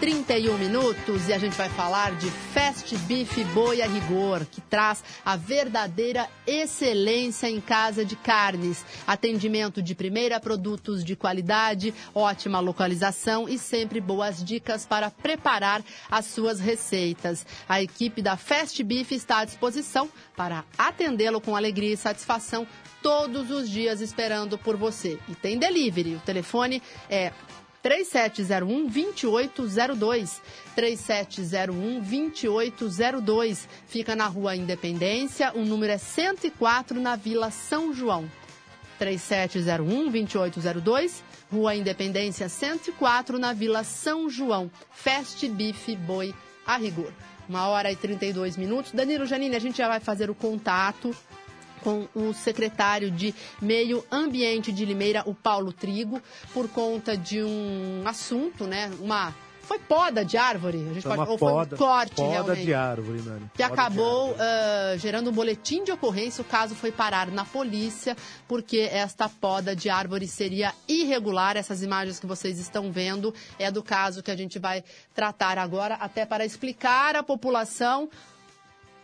31 minutos, e a gente vai falar de Fast Beef Boi a Rigor, que traz a verdadeira excelência em casa de carnes. Atendimento de primeira, produtos de qualidade, ótima localização e sempre boas dicas para preparar as suas receitas. A equipe da Fast Beef está à disposição para atendê-lo com alegria e satisfação todos os dias esperando por você. E tem delivery. O telefone é 3701-2802. 3701-2802. Fica na Rua Independência. O número é 104 na Vila São João. 3701-2802. Rua Independência 104 na Vila São João. Fast Beef Boi a rigor. Uma hora e 32 minutos. Danilo Janine, a gente já vai fazer o contato com o secretário de Meio Ambiente de Limeira, o Paulo Trigo, por conta de um assunto, né? Uma foi poda de árvore, a gente
Foi
pode,
uma
ou foi um
poda,
corte
poda
realmente.
de árvore, Nani.
Que
Poda
acabou ah, gerando um boletim de ocorrência. O caso foi parar na polícia, porque esta poda de árvore seria irregular. Essas imagens que vocês estão vendo é do caso que a gente vai tratar agora, até para explicar à população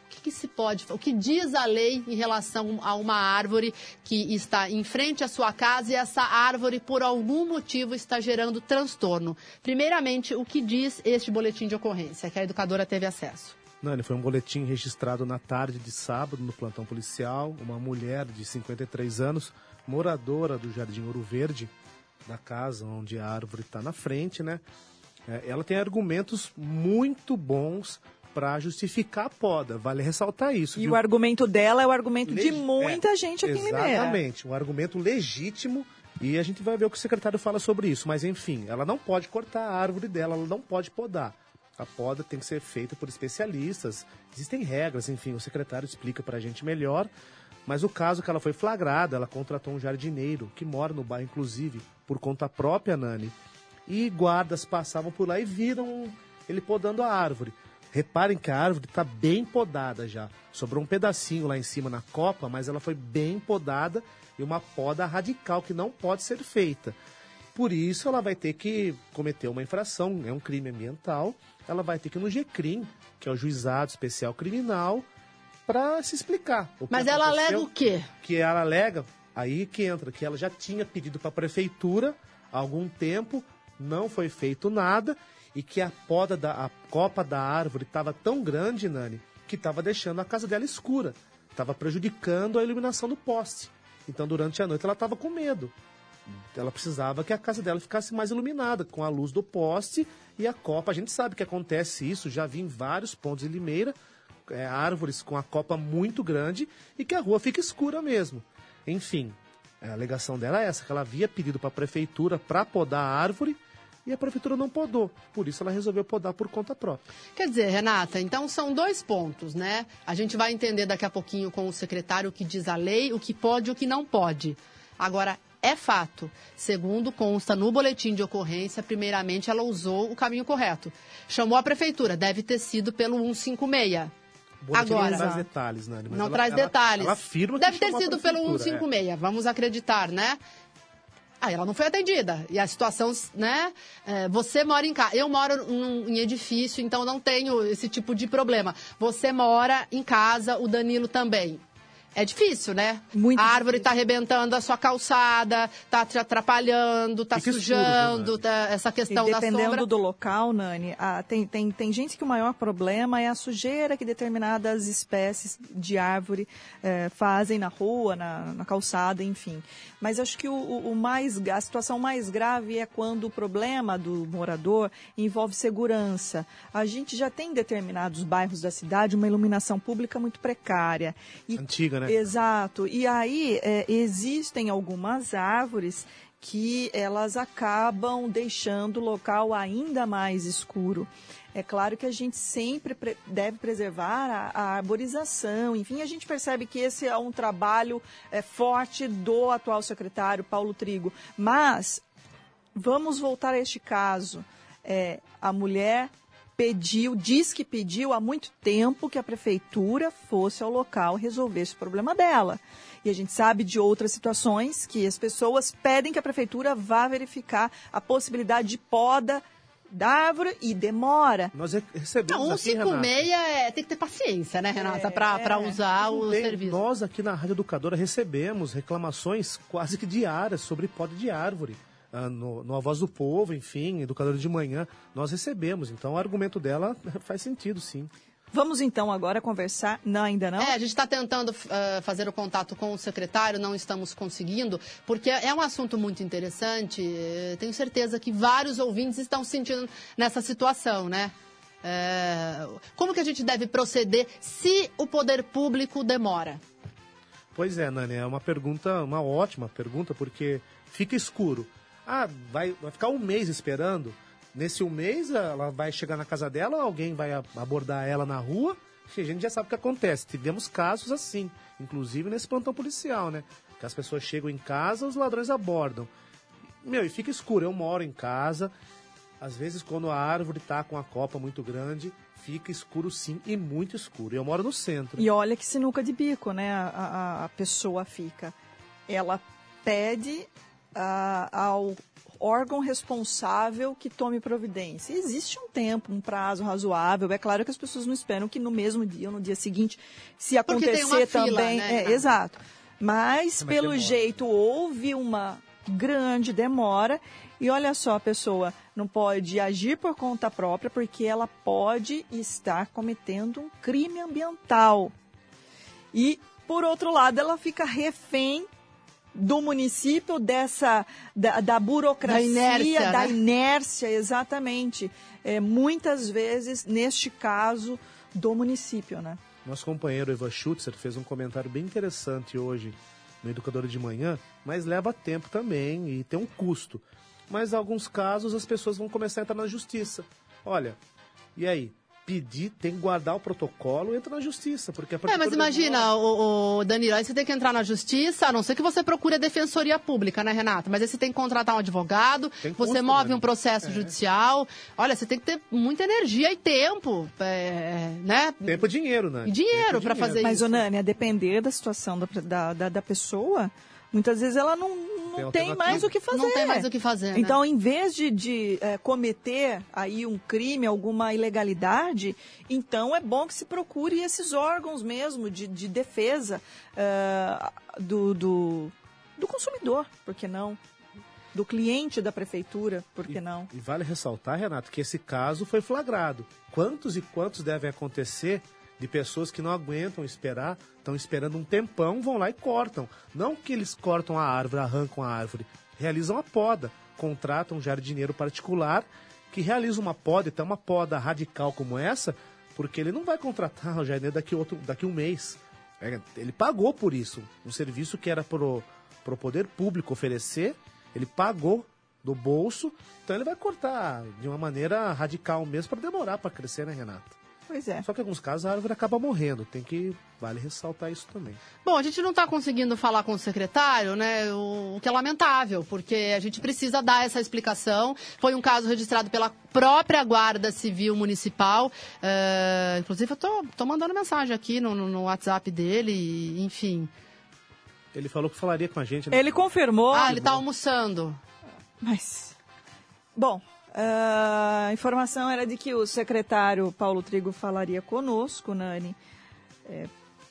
que, que se pode, o que diz a lei em relação a uma árvore que está em frente à sua casa e essa árvore, por algum motivo, está gerando transtorno. Primeiramente, o que diz este boletim de ocorrência, que a educadora teve acesso?
Nani, foi um boletim registrado na tarde de sábado no plantão policial. Uma mulher de 53 anos, moradora do Jardim Ouro Verde, da casa onde a árvore está na frente, né? É, ela tem argumentos muito bons para justificar a poda. Vale ressaltar isso.
E
viu?
o argumento dela é o argumento de
Legi-
muita
é,
gente aqui em Limeira.
Exatamente, um argumento legítimo e a gente vai ver o que o secretário fala sobre isso. Mas enfim, ela não pode cortar a árvore dela, ela não pode podar. A poda tem que ser feita por especialistas, existem regras, enfim, o secretário explica para a gente melhor. Mas o caso que ela foi flagrada, ela contratou um jardineiro que mora no bairro, inclusive, por conta própria, Nani. E guardas passavam por lá e viram ele podando a árvore. Reparem que a árvore está bem podada já. Sobrou um pedacinho lá em cima na copa, mas ela foi bem podada e uma poda radical que não pode ser feita. Por isso, ela vai ter que cometer uma infração, é um crime ambiental. Ela vai ter que ir no GCRIM, que é o Juizado Especial Criminal, para se explicar.
Mas ela alega o quê?
Que ela alega, aí que entra, que ela já tinha pedido para a prefeitura há algum tempo, não foi feito nada, e que a poda da a copa da árvore estava tão grande, Nani, que estava deixando a casa dela escura. Estava prejudicando a iluminação do poste. Então, durante a noite, ela estava com medo. Ela precisava que a casa dela ficasse mais iluminada, com a luz do poste e a copa. A gente sabe que acontece isso, já vi em vários pontos de Limeira, é, árvores com a copa muito grande e que a rua fica escura mesmo. Enfim, a alegação dela é essa, que ela havia pedido para a prefeitura para podar a árvore e a prefeitura não podou. Por isso ela resolveu podar por conta própria.
Quer dizer, Renata, então são dois pontos, né? A gente vai entender daqui a pouquinho com o secretário o que diz a lei, o que pode e o que não pode. Agora, é fato. Segundo consta no boletim de ocorrência, primeiramente ela usou o caminho correto. Chamou a prefeitura, deve ter sido pelo 156.
O boletim
Agora,
não traz detalhes, Nani. mas
não
ela-
traz
ela-
detalhes.
Ela afirma
Deve
que
ter
chamou a
sido pelo
prefeitura, é.
156, vamos acreditar, né? Aí ela não foi atendida. E a situação, né? é, você mora em casa. Eu moro num- em edifício, então não tenho esse tipo de problema. Você mora em casa, o Danilo também. É difícil, né? a árvore está arrebentando a sua calçada, está te atrapalhando, está
Fica escuro,
sujando, tá- essa questão
e
da
dependendo
sombra.
do local, Nani, ah, tem, tem, tem gente que o maior problema é a sujeira que determinadas espécies de árvore eh, fazem na rua, na, na calçada, enfim. Mas acho que o, o- o mais, a situação mais grave é quando o problema do morador envolve segurança. A gente já tem em determinados bairros da cidade uma iluminação pública muito precária. E
Antiga, né?
Exato. E aí é, existem algumas árvores que elas acabam deixando o local ainda mais escuro. É claro que a gente sempre pre- deve preservar a, a arborização. Enfim, a gente percebe que esse é um trabalho é, forte do atual secretário Paulo Trigo. Mas vamos voltar a este caso. É, a mulher pediu, diz que pediu há muito tempo que a prefeitura fosse ao local resolver esse problema dela. E a gente sabe de outras situações que as pessoas pedem que a prefeitura vá verificar a possibilidade de poda da árvore e demora.
Nós re- recebemos
Não,
aqui, Renata.
156 é, tem que ter paciência, né, Renata, pra, pra usar o
tem-
serviço.
Nós aqui na Rádio Educadora recebemos reclamações quase que diárias sobre poda de árvore. Ah, no, no A Voz do Povo, enfim, Educadora de Manhã, nós recebemos. Então o argumento dela faz sentido, sim.
Vamos então agora conversar. Não, ainda não?
É, a gente está tentando ah, fazer o contato com o secretário, não estamos conseguindo, porque é um assunto muito interessante. eh, Tenho certeza que vários ouvintes estão se sentindo nessa situação, né? É, como que a gente deve proceder se o poder público demora?
Pois é, Nani, é uma pergunta, uma ótima pergunta, porque fica escuro. Ah, vai, vai ficar um mês esperando? Nesse um mês, ela vai chegar na casa dela, alguém vai abordar ela na rua, e a gente já sabe o que acontece. Tivemos casos assim, inclusive nesse plantão policial, né? Que as pessoas chegam em casa, os ladrões abordam. Meu, e fica escuro. Eu moro em casa, às vezes quando a árvore tá com a copa muito grande, fica escuro sim, e muito escuro. Eu moro no centro.
E olha que sinuca de bico, né? A, a- a pessoa fica. Ela pede ah, ao órgão responsável que tome providência. Existe um tempo, um prazo razoável. É claro que as pessoas não esperam que no mesmo dia ou no dia seguinte, se acontecer
uma fila,
também.
né,
é, exato. Mas,
Mas
pelo
demora.
jeito, houve uma grande demora. E olha só, a pessoa não pode agir por conta própria, porque ela pode estar cometendo um crime ambiental. E, por outro lado, ela fica refém do município, dessa da, da burocracia,
Da inércia,
da
né?
inércia, exatamente. É, muitas vezes, neste caso, do município, né?
Nosso companheiro Eva Schutzer fez um comentário bem interessante hoje no Educador de Manhã, mas leva tempo também e tem um custo. Mas em alguns casos as pessoas vão começar a entrar na justiça. Olha, e aí? Pedir, tem que guardar o protocolo, entra na justiça, porque a
É, mas imagina, o, o Danilo, aí você tem que entrar na justiça, a não ser que você procure a defensoria pública, né, Renato? Mas aí você tem que contratar um advogado, você
custo,
move
né?
um processo
É.
judicial. Olha, você tem que ter muita energia e tempo, é, né?
Tempo e dinheiro, né?
E dinheiro pra fazer
Mas,
isso.
ô Nani, a depender da situação da, da, da pessoa, muitas vezes ela não, não tem,
alternativa.
mais o que fazer.
Não tem mais o que fazer, né?
Então, em vez de, de eh, cometer aí um crime, alguma ilegalidade, então é bom que se procure esses órgãos mesmo de, de defesa eh, do, do, do consumidor, por que não? Do cliente da prefeitura, por que não?
E vale ressaltar, Renato, que esse caso foi flagrado. Quantos e quantos devem acontecer de pessoas que não aguentam esperar, estão esperando um tempão, vão lá e cortam. Não que eles cortam a árvore, arrancam a árvore, realizam a poda, contratam um jardineiro particular que realiza uma poda, então uma poda radical como essa, porque ele não vai contratar o jardineiro daqui, outro, daqui um mês. É, Ele pagou por isso, um serviço que era pro, pro poder público oferecer, ele pagou do bolso, então ele vai cortar de uma maneira radical mesmo para demorar para crescer, né, Renato?
Pois é.
Só que em alguns casos a árvore acaba morrendo, tem que vale ressaltar isso também.
Bom, a gente não está conseguindo falar com o secretário, né? O, o que é lamentável, porque a gente precisa dar essa explicação. Foi um caso registrado pela própria Guarda Civil Municipal. É, inclusive, eu tô, tô mandando mensagem aqui no, no- no WhatsApp dele, e, enfim.
Ele falou que falaria com a gente. né?
Ele confirmou.
Ah, ele está almoçando.
Mas, bom, ah, a informação era de que o secretário Paulo Trigo falaria conosco, Nani. É,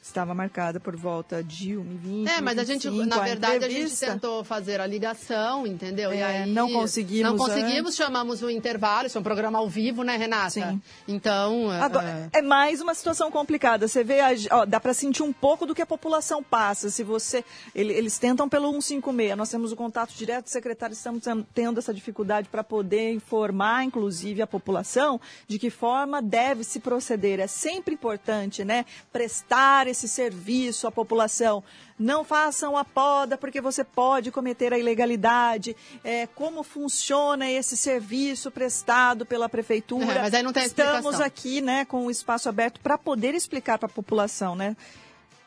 estava marcada por volta de 1h20.
É, mas a gente,
1h25,
na verdade, a gente
entrevista.
tentou fazer a ligação, entendeu? e
É,
aí
não conseguimos
Não conseguimos,
antes.
chamamos o intervalo, isso é um programa ao vivo, né, Renata? Sim. Então.
Agora, é mais uma situação complicada. Você vê, a- ó, dá para sentir um pouco do que a população passa. Se você, ele- eles tentam pelo 156. Nós temos o contato direto do secretário, estamos ten- tendo essa dificuldade para poder informar, inclusive, a população de que forma deve se proceder. É sempre importante, né, prestar esse serviço à população. Não façam a poda porque você pode cometer a ilegalidade. É, como funciona esse serviço prestado pela prefeitura?
É, mas aí não tem
Estamos
explicação.
aqui, né, com o espaço aberto para poder explicar para a população, né?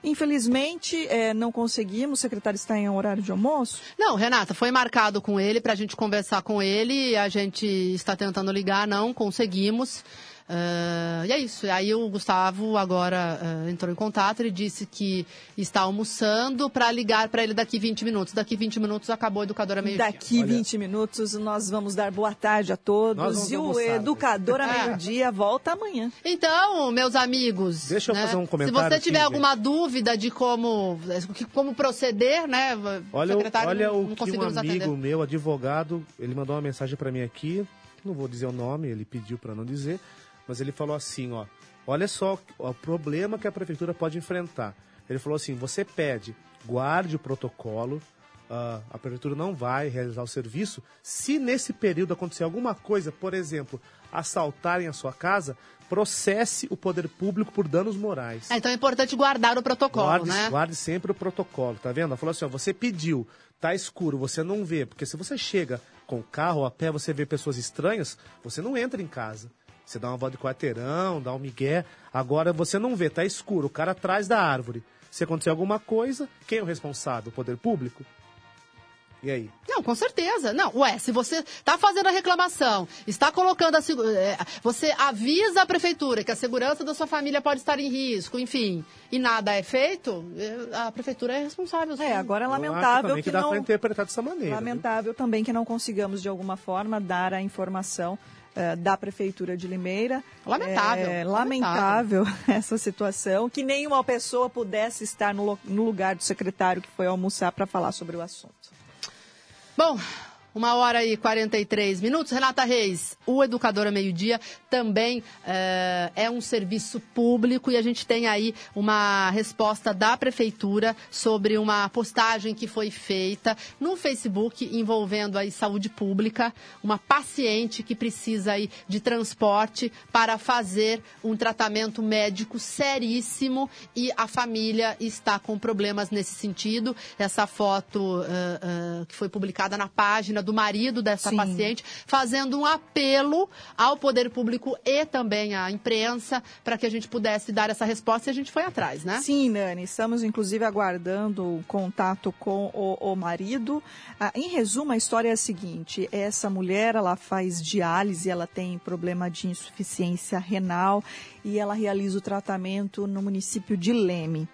Infelizmente, é, não conseguimos. O secretário está em horário de almoço.
Não, Renata, foi marcado com ele para a gente conversar com ele. A gente está tentando ligar, não conseguimos. Ah, e é isso. E aí o Gustavo agora ah, entrou em contato e disse que está almoçando para ligar para ele daqui 20 minutos. Daqui 20 minutos acabou a educadora meio
Daqui 20 minutos nós vamos dar boa tarde a todos e o
almoçar,
Educadora
né?
Meio-Dia volta amanhã.
Então, meus amigos.
Deixa eu
né,
fazer um
Se
comentário
você tiver
aqui,
alguma dúvida de como, como proceder, né?
Olha, o-
secretário
olha
não,
o
não
que um amigo
atender.
meu, advogado, ele mandou uma mensagem para mim aqui, não vou dizer o nome, ele pediu para não dizer, mas ele falou assim, ó, olha só o problema que a prefeitura pode enfrentar. Ele falou assim, você pede, guarde o protocolo, ah, a prefeitura não vai realizar o serviço, se nesse período acontecer alguma coisa, por exemplo, assaltarem a sua casa, processe o poder público por danos morais.
Ah, então é importante guardar o protocolo,
Guarde,
né?
guarde sempre o protocolo, tá vendo? Ela falou assim, ó, você pediu, tá escuro, você não vê, porque se você chega com o carro ou a pé, você vê pessoas estranhas, você não entra em casa. Você dá uma volta de quarteirão, dá um migué. Agora você não vê, tá escuro, o cara atrás da árvore. Se acontecer alguma coisa, quem é o responsável? O poder público? E aí?
Não, com certeza. Não, ué, se você está fazendo a reclamação, está colocando a é, você avisa a prefeitura que a segurança da sua família pode estar em risco, enfim, e nada é feito, é, a prefeitura é responsável.
É, agora é
Eu acho
lamentável
também
que,
que dá
não...
interpretar dessa maneira.
Lamentável também que não consigamos, de alguma forma, dar a informação eh, da Prefeitura de Limeira.
Lamentável,
É,
lamentável.
essa situação, que nenhuma pessoa pudesse estar no, no lugar do secretário que foi almoçar para falar sobre o assunto.
Bom, uma hora e 43 minutos. Renata Reis, o Educadora Meio-Dia também eh, é um serviço público e a gente tem aí uma resposta da Prefeitura sobre uma postagem que foi feita no Facebook envolvendo aí saúde pública, uma paciente que precisa aí de transporte para fazer um tratamento médico seríssimo e a família está com problemas nesse sentido. Essa foto ah, ah, que foi publicada na página do marido dessa
Sim.
paciente, fazendo um apelo ao poder público e também à imprensa para que a gente pudesse dar essa resposta e a gente foi atrás, né?
Sim, Nani, estamos inclusive aguardando o contato com o, o marido. Ah, em resumo, a história é a seguinte: essa mulher ela faz diálise, ela tem problema de insuficiência renal e ela realiza o tratamento no município de Leme.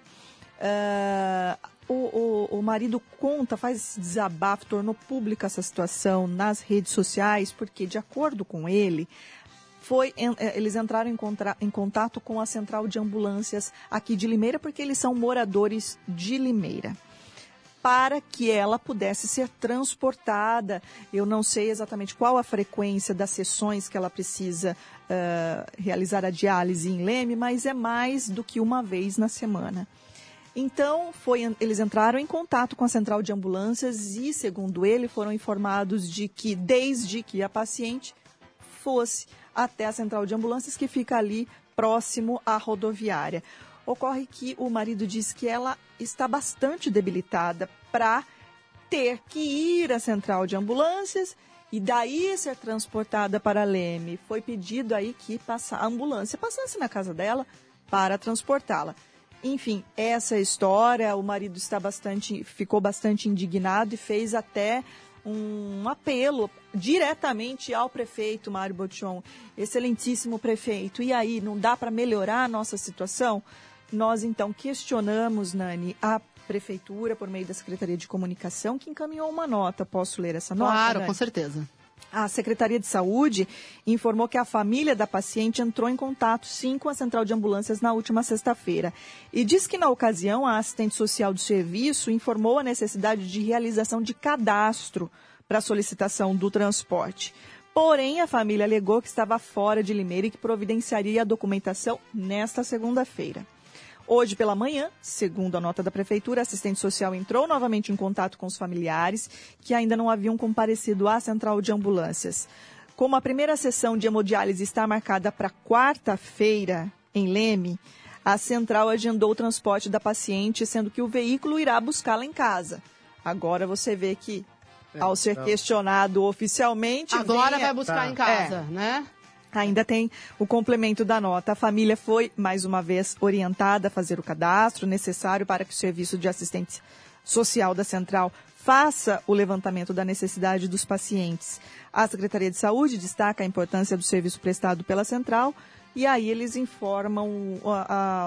Ah, o, o, o marido conta, faz esse desabafo, tornou pública essa situação nas redes sociais, porque, de acordo com ele, foi eh, eles entraram em, contra- em contato com a central de ambulâncias aqui de Limeira, porque eles são moradores de Limeira. Para que ela pudesse ser transportada. Eu não sei exatamente qual a frequência das sessões que ela precisa ah, realizar a diálise em Leme, mas é mais do que uma vez na semana. Então, foi- eles entraram em contato com a central de ambulâncias e, segundo ele, foram informados de que, desde que a paciente fosse até a central de ambulâncias, que fica ali próximo à rodoviária. Ocorre que o marido diz que ela está bastante debilitada para ter que ir à central de ambulâncias e daí ser transportada para Leme. Foi pedido aí que a ambulância passasse na casa dela para transportá-la. Enfim, essa história. O marido está bastante, ficou bastante indignado e fez até um apelo diretamente ao prefeito Mário Botion, excelentíssimo prefeito. E aí, não dá para melhorar a nossa situação? Nós então questionamos, Nani, a prefeitura por meio da Secretaria de Comunicação, que encaminhou uma nota. Posso ler essa nota?
Claro,
Nani?
com certeza.
A Secretaria de Saúde informou que a família da paciente entrou em contato sim com a central de ambulâncias na última sexta-feira e diz que na ocasião a assistente social do serviço informou a necessidade de realização de cadastro para solicitação do transporte. Porém, a família alegou que estava fora de Limeira e que providenciaria a documentação nesta segunda-feira. Hoje pela manhã, segundo a nota da prefeitura, a assistente social entrou novamente em contato com os familiares que ainda não haviam comparecido à central de ambulâncias. Como a primeira sessão de hemodiálise está marcada para quarta-feira em Leme, a central agendou o transporte da paciente, sendo que o veículo irá buscá-la em casa. Agora você vê que, ao ser
então.
questionado oficialmente.
Agora
vem-
vai buscar
Tá.
em casa,
É.
né?
Ainda tem o complemento da nota. A família foi, mais uma vez, orientada a fazer o cadastro necessário para que o serviço de assistência social da central faça o levantamento da necessidade dos pacientes. A Secretaria de Saúde destaca a importância do serviço prestado pela central E aí eles informam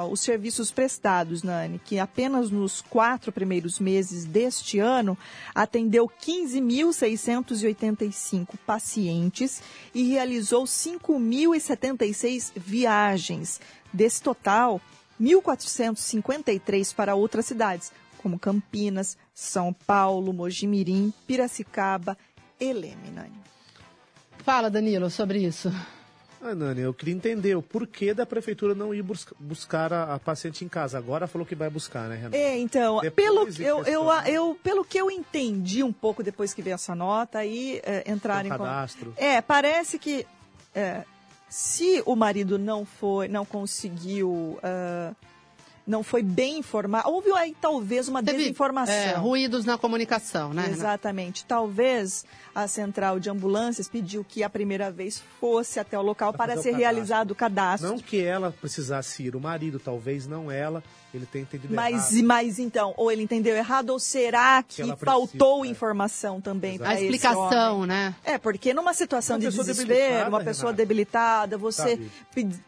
os serviços prestados, Nani, que apenas nos quatro primeiros meses deste ano atendeu 15.685 pacientes e realizou 5.076 viagens. Desse total, 1.453 para outras cidades, como Campinas, São Paulo, Mojimirim, Piracicaba e Leme, Nani.
Fala, Danilo, sobre isso.
Ah, Nani, eu queria entender o porquê da prefeitura não ir busca- buscar a, a paciente em casa. Agora falou que vai buscar, né, Renato?
É, então,
Depois
pelo, eu, eu,
questão-
eu, pelo que eu entendi um pouco depois que veio essa nota, aí é, entraram em...
cadastro.
É, parece que é, se o marido não foi, não conseguiu, ah, não foi bem informado, houve aí talvez uma
Teve,
desinformação.
é, ruídos na comunicação, né?
Exatamente. Talvez a central de ambulâncias pediu que a primeira vez fosse até o local
Pra
para
o
ser
cadastro.
realizado o cadastro.
Não que ela precisasse ir, o marido, talvez não ela, ele tem entendido
Mas,
errado.
mas então, ou ele entendeu errado, ou será que,
Que
faltou
precisa, é.
informação também
Exato.
para
A
esse
explicação,
homem?
né?
É, porque numa situação
Uma
de desespero, uma pessoa
Renata.
debilitada, você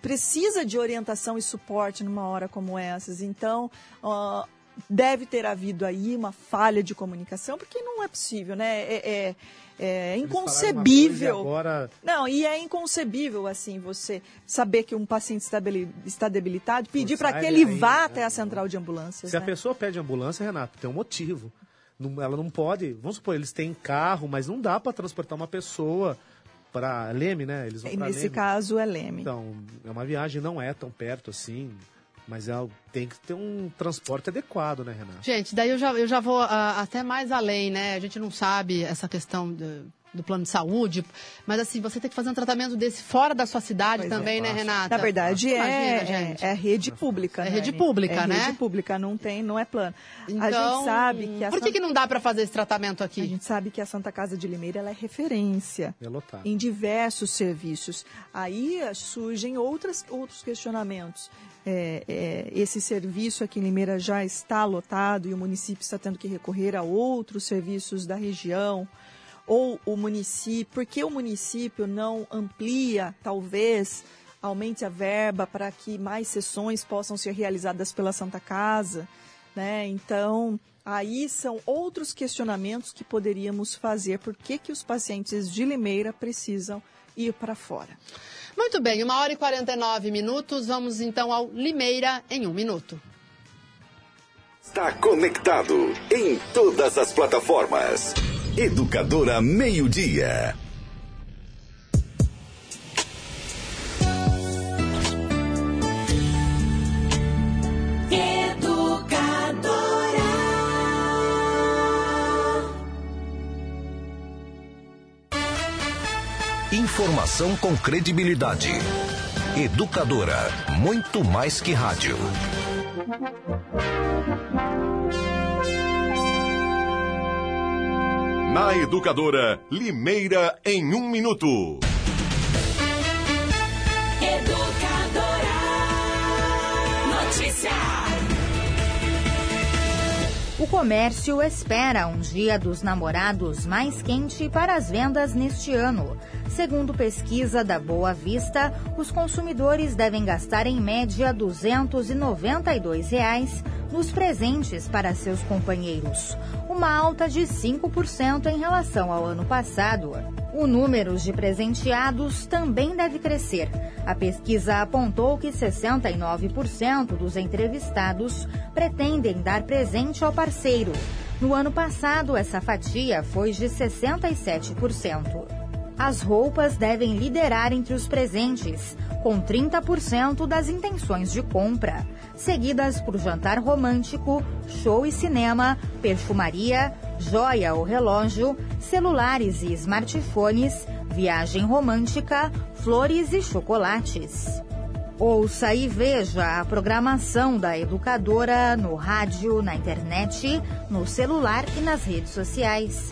precisa de orientação e suporte numa hora como essas. Então, ó, deve ter havido aí uma falha de comunicação, porque não é possível, né? É, é- é inconcebível.
Agora,
Não, e é inconcebível, assim, você saber que um paciente está, debili- está debilitado, pedir para que
ele a ir,
vá
né?
até a central de ambulâncias.
se a
né?
pessoa pede ambulância, Renato, tem um motivo. Ela não pode. Vamos supor, eles têm carro, mas não dá para transportar uma pessoa para Leme, né? Eles vão
E nesse
Leme.
caso é Leme.
Então, é uma viagem, não é tão perto assim, mas é, tem que ter um transporte adequado, né, Renato?
Gente, daí eu já, eu já vou ah, até mais além, né? A gente não sabe essa questão do, do plano de saúde, mas assim, você tem que fazer um tratamento desse fora da sua cidade
Pois é.
também, né,
Fácil.
Renata?
Na verdade,
Imagina,
é,
gente.
é, é rede pública.
É
né,
rede pública,
é
né?
rede pública, não tem, não é plano. a
Então,
gente sabe que a
Por que,
Santa-
que não dá para fazer esse tratamento
a
aqui?
gente sabe que a Santa Casa de Limeira ela é referência
É
em diversos serviços. Aí surgem outras, outros questionamentos. É, é, esse serviço aqui em Limeira já está lotado e o município está tendo que recorrer a outros serviços da região. Ou o município, por que o município não amplia, talvez, aumente a verba para que mais sessões possam ser realizadas pela Santa Casa? Né? Então, aí são outros questionamentos que poderíamos fazer. Por que, que os pacientes de Limeira precisam ir para fora?
Muito bem, uma hora e 49 minutos. Vamos então ao Limeira em um minuto.
Está conectado em todas as plataformas. Educadora Meio Dia. Informação com credibilidade. Educadora, muito mais que rádio.
Na Educadora, Limeira em um minuto.
Educadora. Notícia.
O comércio espera um dia dos namorados mais quente para as vendas neste ano. Segundo pesquisa da Boa Vista, os consumidores devem gastar em média 292 reais nos presentes para seus companheiros, uma alta de 5% em relação ao ano passado. O número de presenteados também deve crescer. A pesquisa apontou que 69% dos entrevistados pretendem dar presente ao parceiro. No ano passado, essa fatia foi de 67%. As roupas devem liderar entre os presentes, com 30% das intenções de compra, seguidas por jantar romântico, show e cinema, perfumaria, joia ou relógio, celulares e smartphones, viagem romântica, flores e chocolates. Ouça e veja a programação da educadora no rádio, na internet, no celular e nas redes sociais.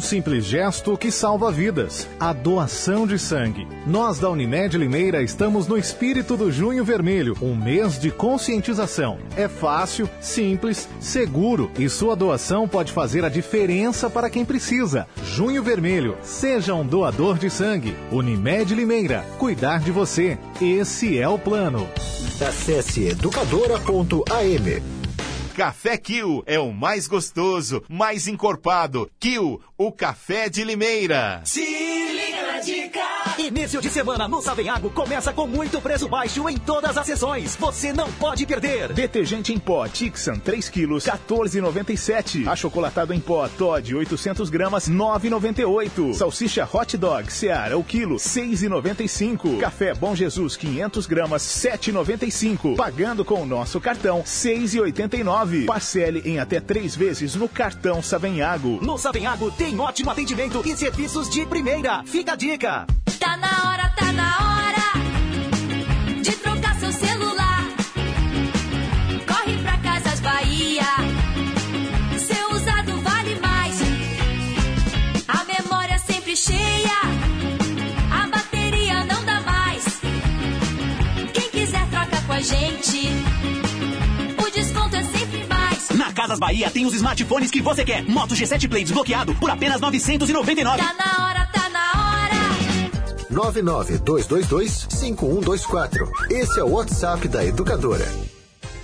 simples gesto que salva vidas. A doação de sangue. Nós da Unimed Limeira estamos no espírito do Junho Vermelho, um mês de conscientização. É fácil, simples, seguro e sua doação pode fazer a diferença para quem precisa. Junho Vermelho, seja um doador de sangue. Unimed Limeira, cuidar de você. Esse é o plano.
Acesse educadora.am.
Café Kill é o mais gostoso, mais encorpado. Kill, o café de Limeira.
Dica! Início de semana no Savenhago começa com muito preço baixo em todas as sessões. Você não pode perder.
Detergente em pó Tixan 3 quilos 14,97. Achocolatado em pó Todd 800 gramas 9,98. Salsicha Hot Dog Seara o quilo 6,95. Café Bom Jesus 500 gramas 7,95. Pagando com o nosso cartão 6,89. Parcele em até três vezes no cartão Savenhago.
No Savenhago tem ótimo atendimento e serviços de primeira. Fica a dica.
Tá na hora, tá na hora de trocar seu celular. Corre pra Casas Bahia. Seu usado vale mais. A memória sempre cheia. A bateria não dá mais. Quem quiser troca com a gente. O desconto é.
Na Casas Bahia tem os smartphones que você quer. Moto G7 Play desbloqueado por apenas 999.
Tá na hora, tá na hora.
992225124. Esse é o WhatsApp da Educadora.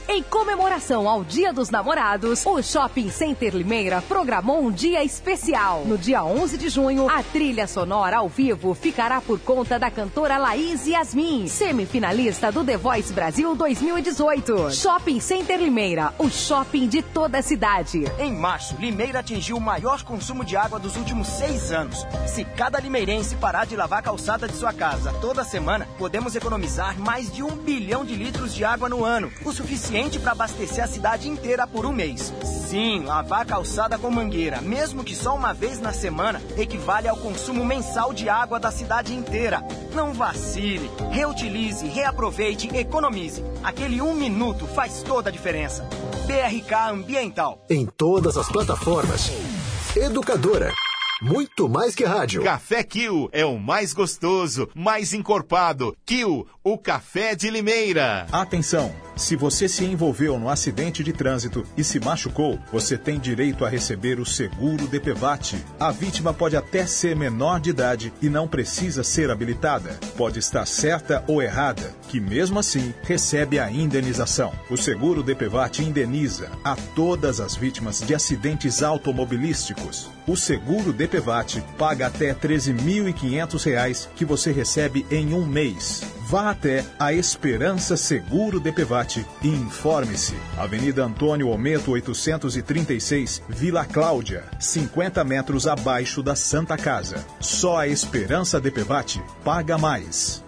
Em comemoração ao Dia dos Namorados, o Shopping Center Limeira programou um dia especial. No dia 11 de junho, a trilha sonora ao vivo ficará por conta da cantora Laís Yasmin, semifinalista do The Voice Brasil 2018. Shopping Center Limeira, o shopping de toda a cidade.
Em março, Limeira atingiu o maior consumo de água dos últimos seis anos. Se cada limeirense parar de lavar a calçada de sua casa toda semana, podemos economizar mais de um bilhão de litros de água no ano, o suficiente para abastecer a cidade inteira por um mês. Sim, lavar a calçada com mangueira, mesmo que só uma vez na semana, equivale ao consumo mensal de água da cidade inteira. Não vacile, reutilize, reaproveite, economize. Aquele um minuto faz toda a diferença. BRK Ambiental.
Em todas as plataformas. Educadora. Muito mais que rádio.
Café Kill é o mais gostoso, mais encorpado. Kill, o café de Limeira.
Atenção! Se você se envolveu no acidente de trânsito e se machucou, você tem direito a receber o seguro DPVAT. A vítima pode até ser menor de idade e não precisa ser habilitada. Pode estar certa ou errada, que mesmo assim recebe a indenização. O seguro DPVAT indeniza a todas as vítimas de acidentes automobilísticos. O seguro DPVAT paga até R$ 13.500 que você recebe em um mês. Vá até a Esperança Seguro DPVAT e informe-se. Avenida Antônio Ometo 836, Vila Cláudia, 50 metros abaixo da Santa Casa. Só a Esperança DPVAT paga mais.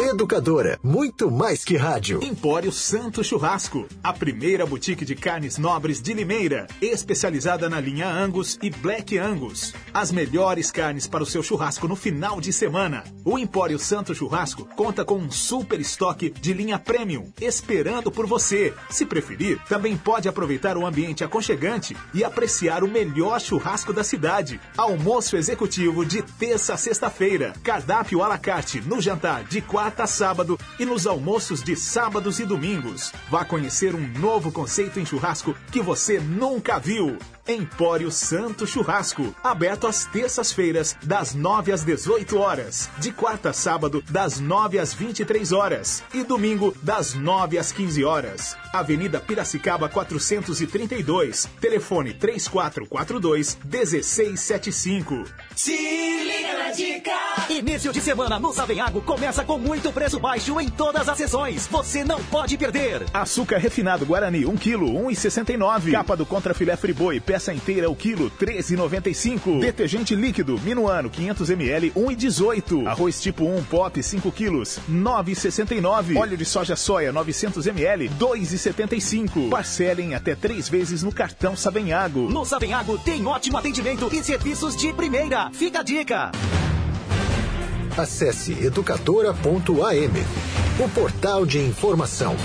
Educadora, muito mais que rádio.
Empório Santo Churrasco, a primeira boutique de carnes nobres de Limeira, especializada na linha Angus e Black Angus. As melhores carnes para o seu churrasco no final de semana. O Empório Santo Churrasco conta com um super estoque de linha premium, esperando por você. Se preferir, também pode aproveitar o ambiente aconchegante e apreciar o melhor churrasco da cidade. Almoço executivo de terça a sexta-feira. Cardápio à la carte no jantar de quarta a sábado e nos almoços de sábados e domingos. Vá conhecer um novo conceito em churrasco que você nunca viu. Empório Santo Churrasco, aberto às terças-feiras, das 9 às 18 horas, de quarta a sábado, das 9 às 23 horas e domingo, das 9 às 15 horas. Avenida Piracicaba 432, telefone 3442 1675.
Se liga na dica! Início de semana no Savenhago começa com muito preço baixo em todas as sessões. Você não pode perder.
Açúcar refinado Guarani, 1 kg, 1,69. Capa do Contra Filé Friboi, peça inteira, o quilo, 13,95. Detergente líquido, Minuano, 500 ml, 1,18. Arroz tipo 1, pop, 5 kg, 9,69. Óleo de soja soia, 900 ml, 2,75. Parcelem até três vezes no cartão Savenhago.
No Savenhago tem ótimo atendimento e serviços de primeira. Fica a dica.
Acesse educadora.am, o portal de informação.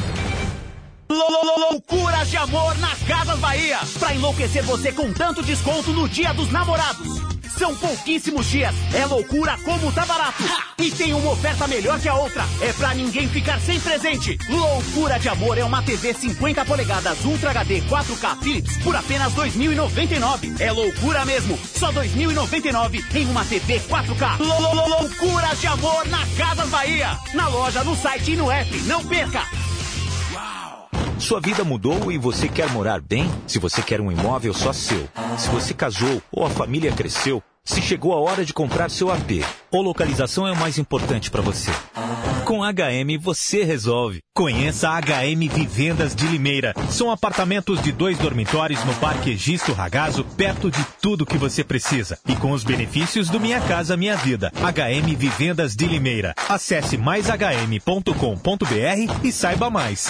Loucura de amor nas Casas Bahia. Pra enlouquecer você com tanto desconto no Dia dos Namorados. São pouquíssimos dias. É loucura como tá barato. E tem uma oferta melhor que a outra. É pra ninguém ficar sem presente. Loucura de amor é uma TV 50 polegadas Ultra HD 4K Philips por apenas 2.099. É loucura mesmo. Só 2.099 em uma TV 4K. Loucura de amor na Casas Bahia. Na loja, no site e no app. Não perca.
Sua vida mudou e você quer morar bem? Se você quer um imóvel só seu, se você casou ou a família cresceu, se chegou a hora de comprar seu AP, ou localização é o mais importante para você. Com HM você resolve.
Conheça HM Vivendas de Limeira. São apartamentos de dois dormitórios no Parque Egisto Ragazo, perto de tudo que você precisa. E com os benefícios do Minha Casa Minha Vida. HM Vivendas de Limeira. Acesse maishm.com.br e saiba mais.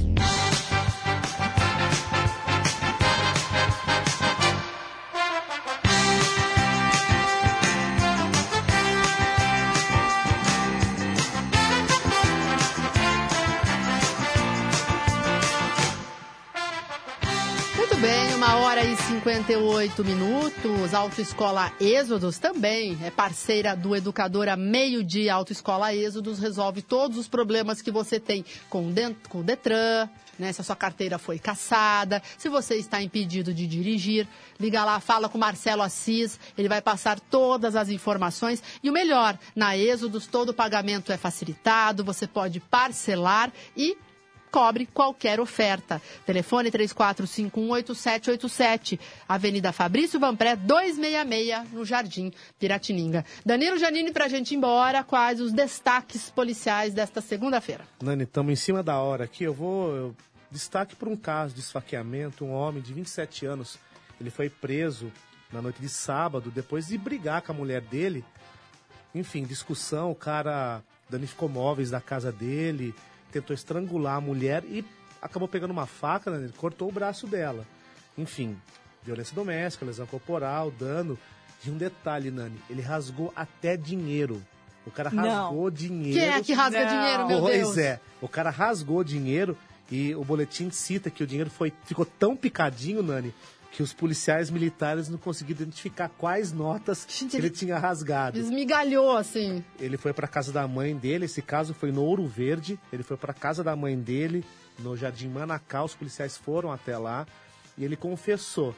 58 minutos. Autoescola Êxodos também é parceira do Educadora Meio Dia. Autoescola Êxodos resolve todos os problemas que você tem com com o Detran, né? Se a sua carteira foi caçada, se você está impedido de dirigir, liga lá, fala com o Marcelo Assis, ele vai passar todas as informações. E o melhor, na Êxodos todo o pagamento é facilitado, você pode parcelar e cobre qualquer oferta. Telefone 34518787, Avenida Fabrício Vanpré, 266, no Jardim Piratininga. Danilo Janine, pra gente ir embora, quais os destaques policiais desta segunda-feira?
Nani, estamos em cima da hora aqui. Eu vou. eu- destaque por um caso de esfaqueamento. Um homem de 27 anos. Ele foi preso na noite de sábado depois de brigar com a mulher dele. Enfim, discussão. O cara danificou móveis da casa dele, tentou estrangular a mulher e acabou pegando uma faca, né? Ele cortou o braço dela. Enfim, violência doméstica, lesão corporal, dano. E um detalhe, Nani, ele rasgou até dinheiro. O cara
Não.
rasgou dinheiro.
Quem é que rasga dinheiro, meu
Pois
Deus?
é. O cara rasgou dinheiro e o boletim cita que o dinheiro foi, ficou tão picadinho, Nani, que os policiais militares não conseguiram identificar quais notas que ele tinha rasgado.
Esmigalhou, assim.
Ele foi para casa da mãe dele, esse caso foi no Ouro Verde. Ele foi para casa da mãe dele, no Jardim Manacá. Os policiais foram até lá e ele confessou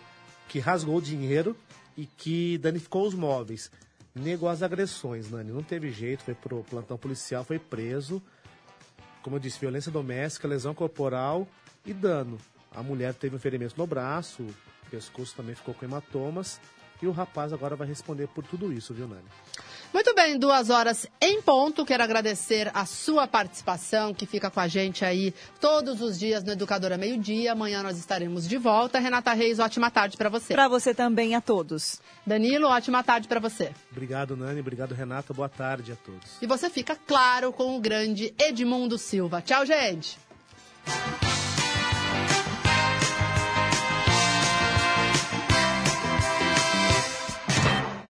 que rasgou o dinheiro e que danificou os móveis. Negou as agressões, Nani. Não teve jeito, foi pro plantão policial, foi preso. Como eu disse, violência doméstica, lesão corporal e dano. A mulher teve um ferimento no braço, pescoço também ficou com hematomas. E o rapaz agora vai responder por tudo isso, viu, Nani?
Muito bem, duas horas em ponto. Quero agradecer a sua participação, que fica com a gente aí todos os dias no Educadora Meio Dia. Amanhã nós estaremos de volta. Renata Reis, ótima tarde para você.
Para você também, a todos.
Danilo, ótima tarde para você.
Obrigado, Nani. Obrigado, Renata. Boa tarde a todos.
E você fica, claro, com o grande Edmundo Silva. Tchau, gente.